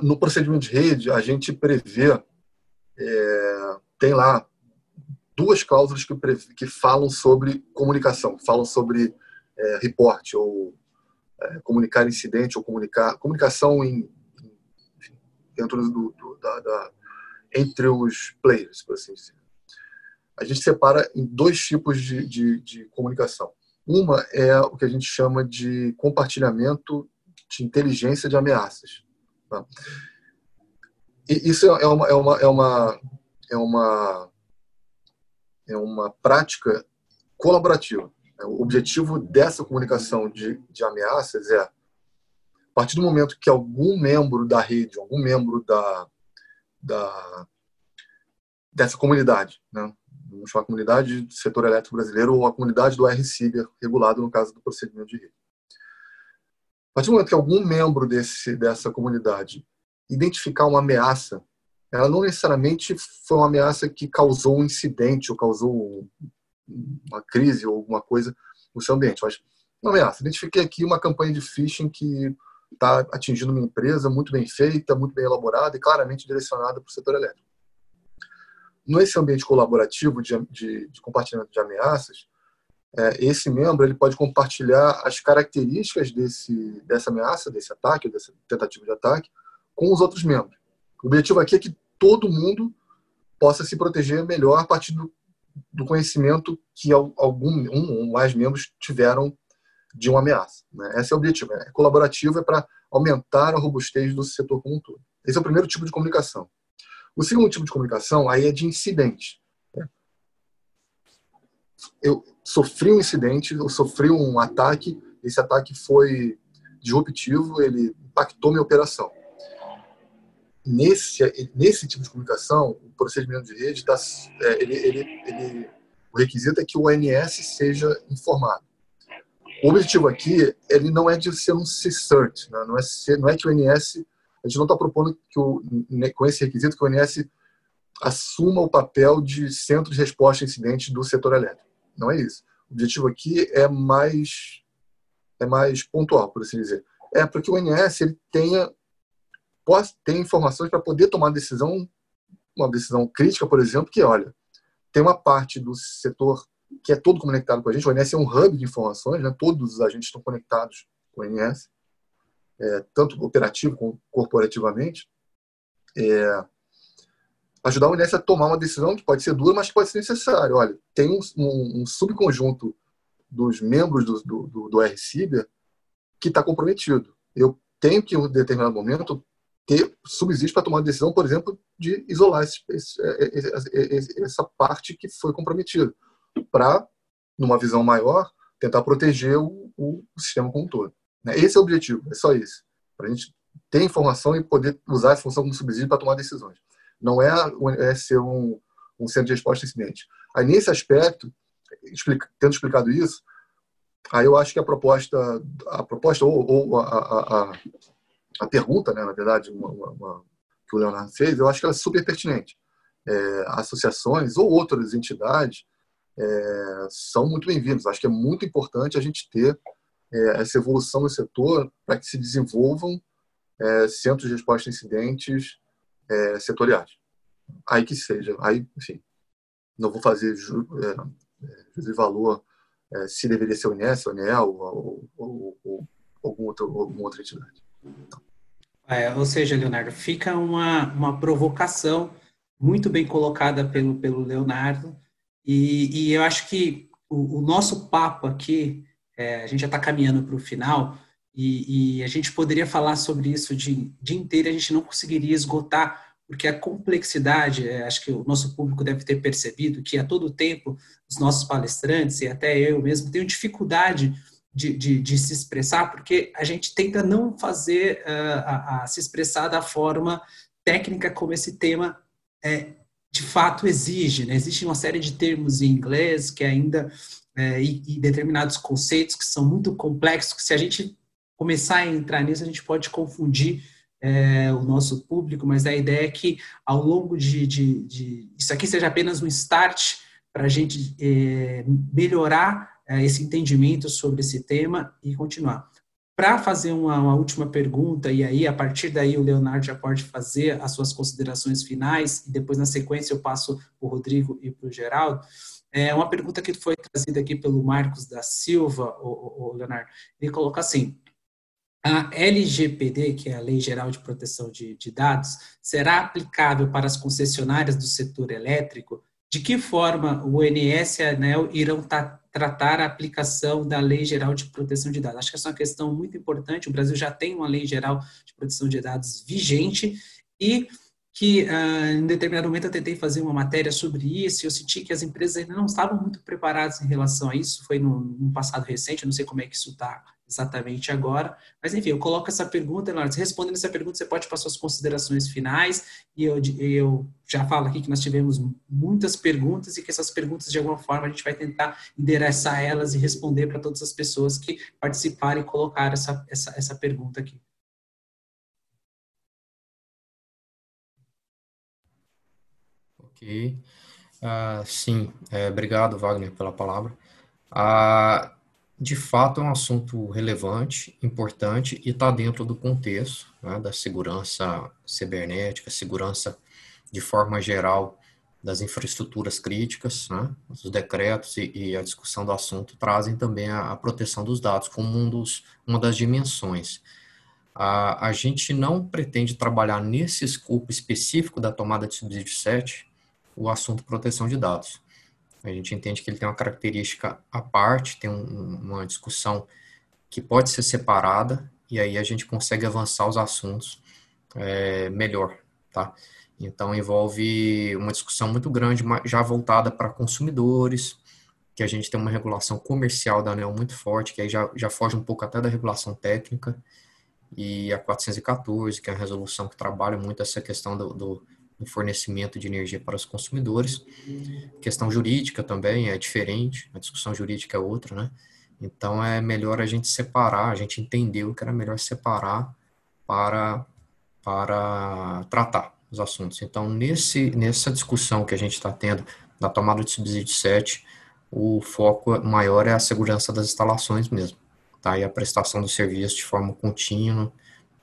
Speaker 4: no procedimento de rede, a gente prevê, é, tem lá duas cláusulas que, que falam sobre comunicação, falam sobre é, report ou é, comunicar incidente ou comunicar comunicação em, enfim, dentro do, do da, da, entre os players, por assim dizer. A gente separa em dois tipos de, de, de comunicação. Uma é o que a gente chama de compartilhamento de inteligência de ameaças. Tá? E isso é uma, é uma, é uma, é uma, é uma prática colaborativa. O objetivo dessa comunicação de, de ameaças é, a partir do momento que algum membro da rede, algum membro da, da dessa comunidade, né? vamos chamar comunidade do setor elétrico brasileiro ou a comunidade do RCIGA, regulado no caso do procedimento de rede. A partir do momento que algum membro desse, dessa comunidade identificar uma ameaça, ela não necessariamente foi uma ameaça que causou um incidente ou causou uma crise ou alguma coisa no seu ambiente. Mas uma ameaça. Identifiquei aqui uma campanha de phishing que está atingindo uma empresa muito bem feita, muito bem elaborada e claramente direcionada para o setor elétrico. Nesse ambiente colaborativo de, de, de compartilhamento de ameaças, é, esse membro ele pode compartilhar as características desse, dessa ameaça, desse ataque, dessa tentativa de ataque, com os outros membros. O objetivo aqui é que todo mundo possa se proteger melhor a partir do, do conhecimento que algum um ou mais membros tiveram de uma ameaça. Né? Esse é o objetivo. É colaborativo, é para aumentar a robustez do setor como um todo. Esse é o primeiro tipo de comunicação. O segundo tipo de comunicação aí é de incidente. Né? eu sofri um incidente, eu sofri um ataque, esse ataque foi disruptivo, ele impactou minha operação. Nesse, nesse tipo de comunicação, o procedimento de rede, tá, é, ele, ele, ele, o requisito é que o ONS seja informado. O objetivo aqui, ele não é de ser um CSIRT, né? não, é ser, não é que o ONS, a gente não está propondo que o, né, com esse requisito que o ONS assuma o papel de centro de resposta a incidentes do setor elétrico. Não é isso. O objetivo aqui é mais é mais pontual, por assim dizer. É para que o ONS ele tenha possa ter informações para poder tomar decisão, uma decisão crítica, por exemplo, que olha, tem uma parte do setor que é todo conectado com a gente. O ONS é um hub de informações, né? todos os agentes estão conectados com o ONS, é, tanto operativo como corporativamente. É, ajudar o INES a tomar uma decisão que pode ser dura, mas que pode ser necessária. Olha, tem um, um, um subconjunto dos membros do, do, do, do RCIBER que está comprometido. Eu tenho que, em um determinado momento, ter subsídio para tomar a decisão, por exemplo, de isolar esse, esse, essa parte que foi comprometida, para, numa visão maior, tentar proteger o, o, sistema como um todo. Né? Esse é o objetivo, é só isso. Para a gente ter informação e poder usar a função como subsídio para tomar decisões não é, é ser um, um centro de resposta incidente. Aí, nesse aspecto, explica, tendo explicado isso, aí eu acho que a proposta, a proposta ou, ou a, a, a, a, pergunta, né, na verdade, uma, uma, que o Leonardo fez, eu acho que ela é super pertinente. É, associações ou outras entidades é, são muito bem-vindos. Acho que é muito importante a gente ter é, essa evolução no setor para que se desenvolvam é, centros de resposta a incidentes é, setoriais. Aí que seja, aí, enfim, não vou fazer ju, é, valor se deveria ser o INES, o INEL ou, ou, ou, algum outro, alguma outra entidade. Então.
Speaker 2: É, ou seja, Leonardo, fica uma, uma provocação muito bem colocada pelo, pelo Leonardo, e, e eu acho que o, o nosso papo aqui, é, a gente já está caminhando para o final, e, e, a gente poderia falar sobre isso o dia, dia inteiro, a gente não conseguiria esgotar, porque a complexidade, é, acho que o nosso público deve ter percebido que a todo tempo os nossos palestrantes e até eu mesmo tenho dificuldade de, de, de se expressar, porque a gente tenta não fazer uh, a, a, se expressar da forma técnica como esse tema é, de fato exige. Né? Existe uma série de termos em inglês que ainda é, e, e, determinados conceitos que são muito complexos, que se a gente começar a entrar nisso, a gente pode confundir é, o nosso público, mas a ideia é que ao longo de, de, isso aqui seja apenas um start para a gente melhorar esse entendimento sobre esse tema e continuar. Para fazer uma, uma, última pergunta, e aí a partir daí o Leonardo já pode fazer as suas considerações finais, e depois na sequência eu passo para o Rodrigo e para o Geraldo. É uma pergunta que foi trazida aqui pelo Marcos da Silva, o, o, o Leonardo. Ele coloca assim: a LGPD, que é a Lei Geral de Proteção de, de, Dados, será aplicável para as concessionárias do setor elétrico? De que forma o ONS e a ANEL irão tratar a aplicação da Lei Geral de Proteção de Dados? Acho que essa é uma questão muito importante. O Brasil já tem uma Lei Geral de Proteção de Dados vigente e que uh, em determinado momento eu tentei fazer uma matéria sobre isso e eu senti que as empresas ainda não estavam muito preparadas em relação a isso. Foi no passado recente, eu não sei como é que isso está exatamente agora. Mas, enfim, eu coloco essa pergunta, Leonardo. Respondendo essa pergunta, você pode passar suas considerações finais. E eu, eu já falo aqui que nós tivemos muitas perguntas e que essas perguntas, de alguma forma, a gente vai tentar endereçar elas e responder para todas as pessoas que participaram e colocaram essa, essa, essa pergunta aqui.
Speaker 5: Ok. Uh, sim, é, obrigado, Wagner, pela palavra. Uh, de fato é um assunto relevante, importante e está dentro do contexto né, da segurança cibernética, segurança de forma geral das infraestruturas críticas, né? os decretos e, e, a discussão do assunto trazem também a, a proteção dos dados como um dos, uma das dimensões. A, a gente não pretende trabalhar nesse escopo específico da tomada de subsídio 7 o assunto proteção de dados. A gente entende que ele tem uma característica à parte, tem um, uma discussão que pode ser separada e aí a gente consegue avançar os assuntos é, melhor, tá? Então envolve uma discussão muito grande, já voltada para consumidores, que a gente tem uma regulação comercial da ANEL muito forte, que aí já, já foge um pouco até da regulação técnica, e a 414, que é a resolução que trabalha muito essa questão do, do, do fornecimento de energia para os consumidores. Questão jurídica também é diferente, a discussão jurídica é outra, né? Então é melhor a gente separar, a gente entendeu que era melhor separar para, para tratar os assuntos. Então, nesse, nessa discussão que a gente está tendo da tomada de subsídio 7, o foco maior é a segurança das instalações mesmo, tá? E a prestação do serviço de forma contínua,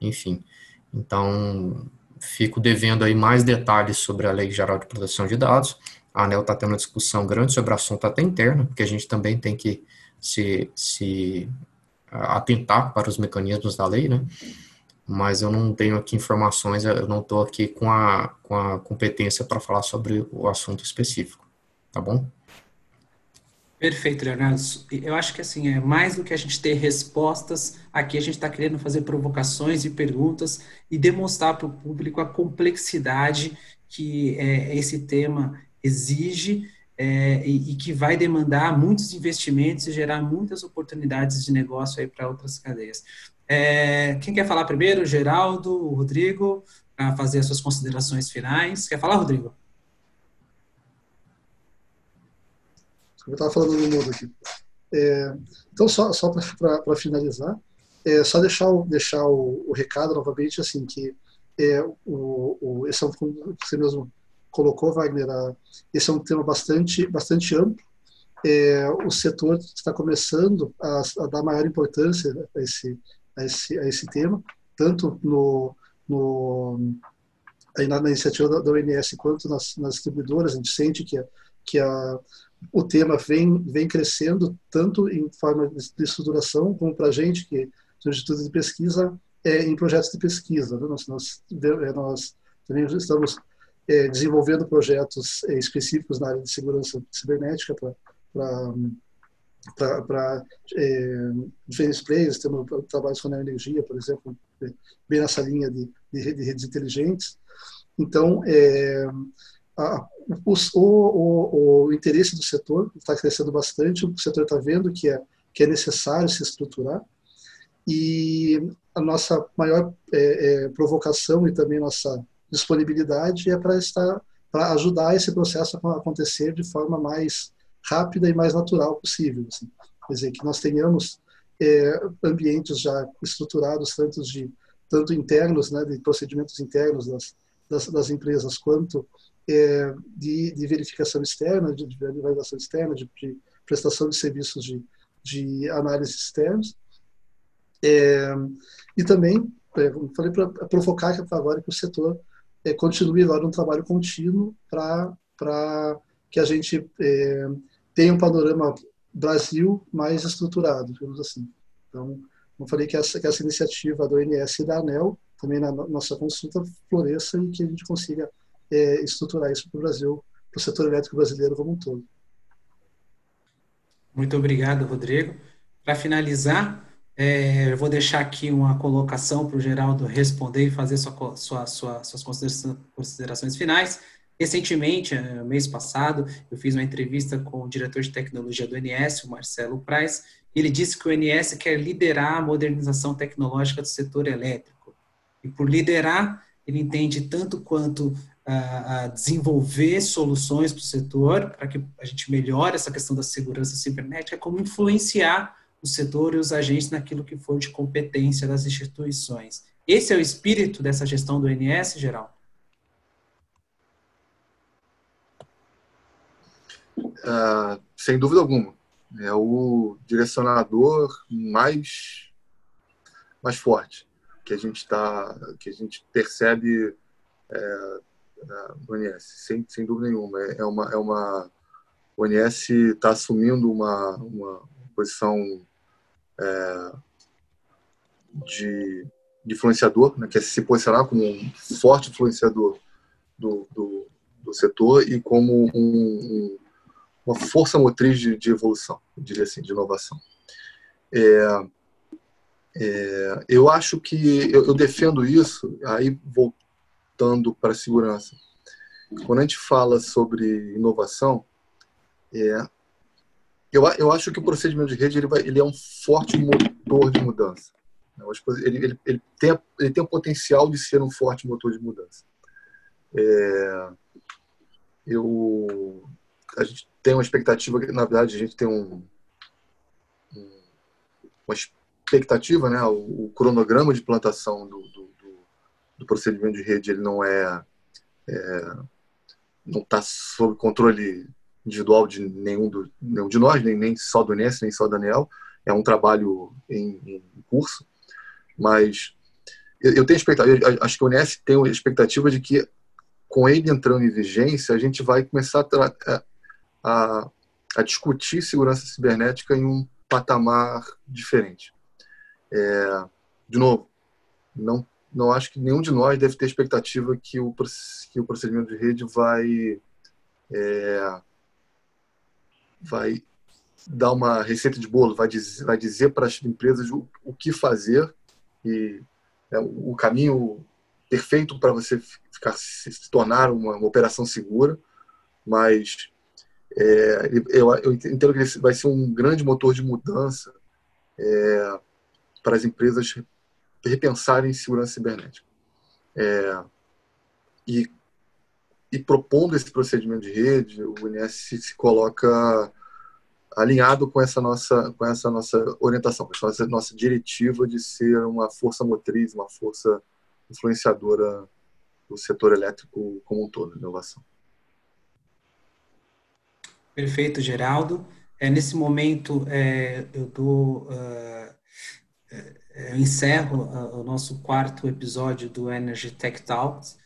Speaker 5: enfim. Então, fico devendo aí mais detalhes sobre a Lei Geral de Proteção de Dados. A ANEL está tendo uma discussão grande sobre o assunto até interno, porque a gente também tem que se, se atentar para os mecanismos da lei, né? Mas eu não tenho aqui informações, eu não estou aqui com a, com a competência para falar sobre o assunto específico, tá bom?
Speaker 2: Perfeito, Leonardo. Eu acho que assim, é mais do que a gente ter respostas, aqui a gente está querendo fazer provocações e perguntas e demonstrar para o público a complexidade que é, esse tema exige é, e, e, que vai demandar muitos investimentos e gerar muitas oportunidades de negócio aí para outras cadeias. É, quem quer falar primeiro? Geraldo, Rodrigo, para fazer as suas considerações finais. Quer falar, Rodrigo?
Speaker 3: Eu estava falando no mudo aqui. É, então, só, só para finalizar, é, só deixar, o, deixar o, o recado novamente, assim, que é, o, o, esse é um, como você mesmo colocou, Wagner, a, esse é um tema bastante, bastante amplo. É, o setor está começando a, a, dar maior importância a esse, a esse, a esse tema, tanto no, no, na, iniciativa da, da ONS quanto nas, nas distribuidoras. A gente sente que, que a, o tema vem, vem crescendo tanto em forma de estruturação, como para a gente, que é Instituto de Pesquisa, é, em projetos de pesquisa. Né? Nós, nós, é, nós também estamos é, desenvolvendo projetos é, específicos na área de segurança cibernética para é, diferentes players, temos trabalhos com a energia, por exemplo, é, bem nessa linha de, de, de redes inteligentes. Então, a, o, o, o, interesse do setor está crescendo bastante, o setor está vendo que é, que é necessário se estruturar, e a nossa maior é, é, provocação e também nossa disponibilidade é para estar para ajudar esse processo a acontecer de forma mais rápida e mais natural possível. Assim. Quer dizer, que nós tenhamos é, ambientes já estruturados, tanto, de, tanto internos, né, de procedimentos internos das, das, das empresas, quanto é, de, de, verificação externa, de, de validação externa, de, de, prestação de serviços de, de análise externos. É, e também, é, falei para provocar agora que o setor é, continue agora um trabalho contínuo para que a gente é, tenha um panorama Brasil mais estruturado, digamos assim. Então, eu falei que essa, que essa iniciativa do ONS e da ANEL, também na nossa consulta, floresça e que a gente consiga é, estruturar isso para o Brasil, para o setor elétrico brasileiro como um todo.
Speaker 2: Muito obrigado, Rodrigo. Para finalizar, é, eu vou deixar aqui uma colocação para o Geraldo responder e fazer sua, sua, sua, suas considerações finais. Recentemente, é, mês passado, eu fiz uma entrevista com o diretor de tecnologia do INS, o Marcelo Praz, e ele disse que o INS quer liderar a modernização tecnológica do setor elétrico. E por liderar, ele entende tanto quanto a, desenvolver soluções para o setor, para que a gente melhore essa questão da segurança cibernética, como influenciar o setor e os agentes naquilo que for de competência das instituições. Esse é o espírito dessa gestão do INS, geral?
Speaker 4: Uh, sem dúvida alguma. É o direcionador mais, mais forte que a gente tá, que a gente percebe é, no ONS, sem, sem dúvida nenhuma. É, é uma, é uma, o ONS está assumindo uma, uma posição é, de, de, influenciador, né, que é se posicionar como um forte influenciador do, do, do setor e como um, um, uma força motriz de, de, evolução, diria assim, de inovação. É, é, eu acho que eu, eu defendo isso, aí vou, voltando para a segurança. Quando a gente fala sobre inovação, é, eu, eu acho que o procedimento de rede ele, vai, ele é um forte motor de mudança. Ele, ele, ele, tem, ele tem o potencial de ser um forte motor de mudança. É, eu, a gente tem uma expectativa, na verdade, a gente tem um, um uma expectativa, né? O, o, cronograma de plantação do, do, do, procedimento de rede ele não é, é não está sob controle individual de nenhum, do, nenhum de nós, nem, nem só do Inês, nem só do Daniel. É um trabalho em, em curso, mas eu, eu tenho expectativa, acho que o Inês tem a expectativa de que com ele entrando em vigência, a gente vai começar a, a, a discutir segurança cibernética em um patamar diferente. É, de novo, não, não acho que nenhum de nós deve ter expectativa que o, que o procedimento de rede vai é, vai dar uma receita de bolo, vai dizer, vai dizer para as empresas o, o que fazer e é, o caminho perfeito para você ficar, se tornar uma, uma operação segura, mas é, eu, eu, entendo que vai ser um grande motor de mudança é, para as empresas repensarem segurança cibernética. É, e e propondo esse procedimento de rede, o INS se, se coloca alinhado com essa nossa com essa nossa orientação, com essa nossa diretiva de ser uma força motriz, uma força influenciadora do setor elétrico como um todo, inovação.
Speaker 2: Perfeito, Geraldo. É, nesse momento, é, eu dou, uh, eu encerro uh, o nosso quarto episódio do Energy Tech Talks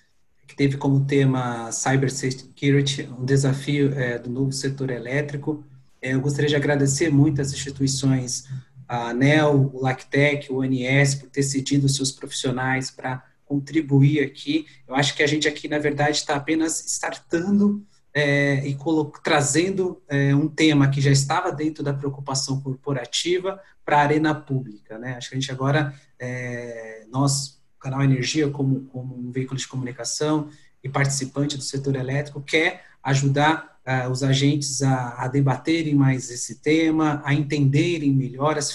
Speaker 2: que teve como tema Cybersecurity, um desafio é, do novo setor elétrico. É, eu gostaria de agradecer muito as instituições, a ANEL, o LACTEC, o ANS, por ter cedido seus profissionais para contribuir aqui. Eu acho que a gente aqui, na verdade, está apenas startando é, e trazendo é, um tema que já estava dentro da preocupação corporativa para a arena pública. Né? Acho que a gente agora, é, nós Canal Energia como, como um veículo de comunicação e participante do setor elétrico, quer ajudar uh, os agentes a, a, debaterem mais esse tema, a entenderem melhor, a se,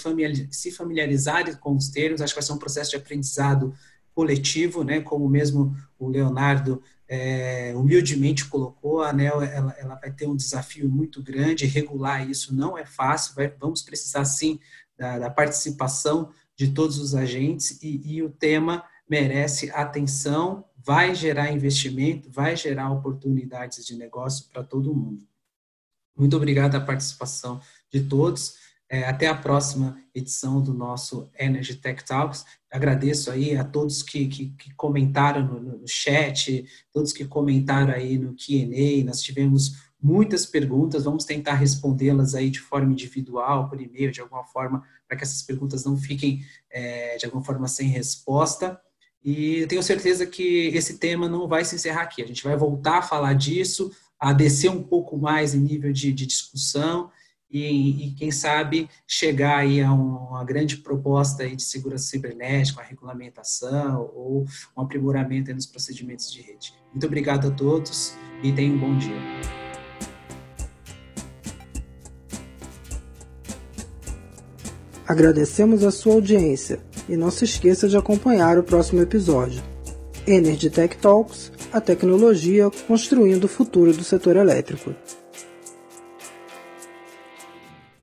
Speaker 2: se familiarizarem com os termos. Acho que vai ser um processo de aprendizado coletivo, né? Como mesmo o Leonardo é, humildemente colocou, a ANEL ela, ela, vai ter um desafio muito grande, regular isso não é fácil, vai, vamos precisar sim da, da participação de todos os agentes e, e o tema merece atenção, vai gerar investimento, vai gerar oportunidades de negócio para todo mundo. Muito obrigado a participação de todos. É, até a próxima edição do nosso Energy Tech Talks. Agradeço aí a todos que, que, que comentaram no, no, chat, todos que comentaram aí no Q&A. Nós tivemos muitas perguntas, vamos tentar respondê-las aí de forma individual, por e-mail, de alguma forma, para que essas perguntas não fiquem é, de alguma forma sem resposta. E eu tenho certeza que esse tema não vai se encerrar aqui. A gente vai voltar a falar disso, a descer um pouco mais em nível de, de discussão e, e, quem sabe, chegar aí a uma grande proposta aí de segurança cibernética, uma regulamentação ou um aprimoramento nos procedimentos de rede. Muito obrigado a todos e tenham um bom dia.
Speaker 1: Agradecemos a sua audiência e não se esqueça de acompanhar o próximo episódio. Energy Tech Talks, a tecnologia construindo o futuro do setor elétrico.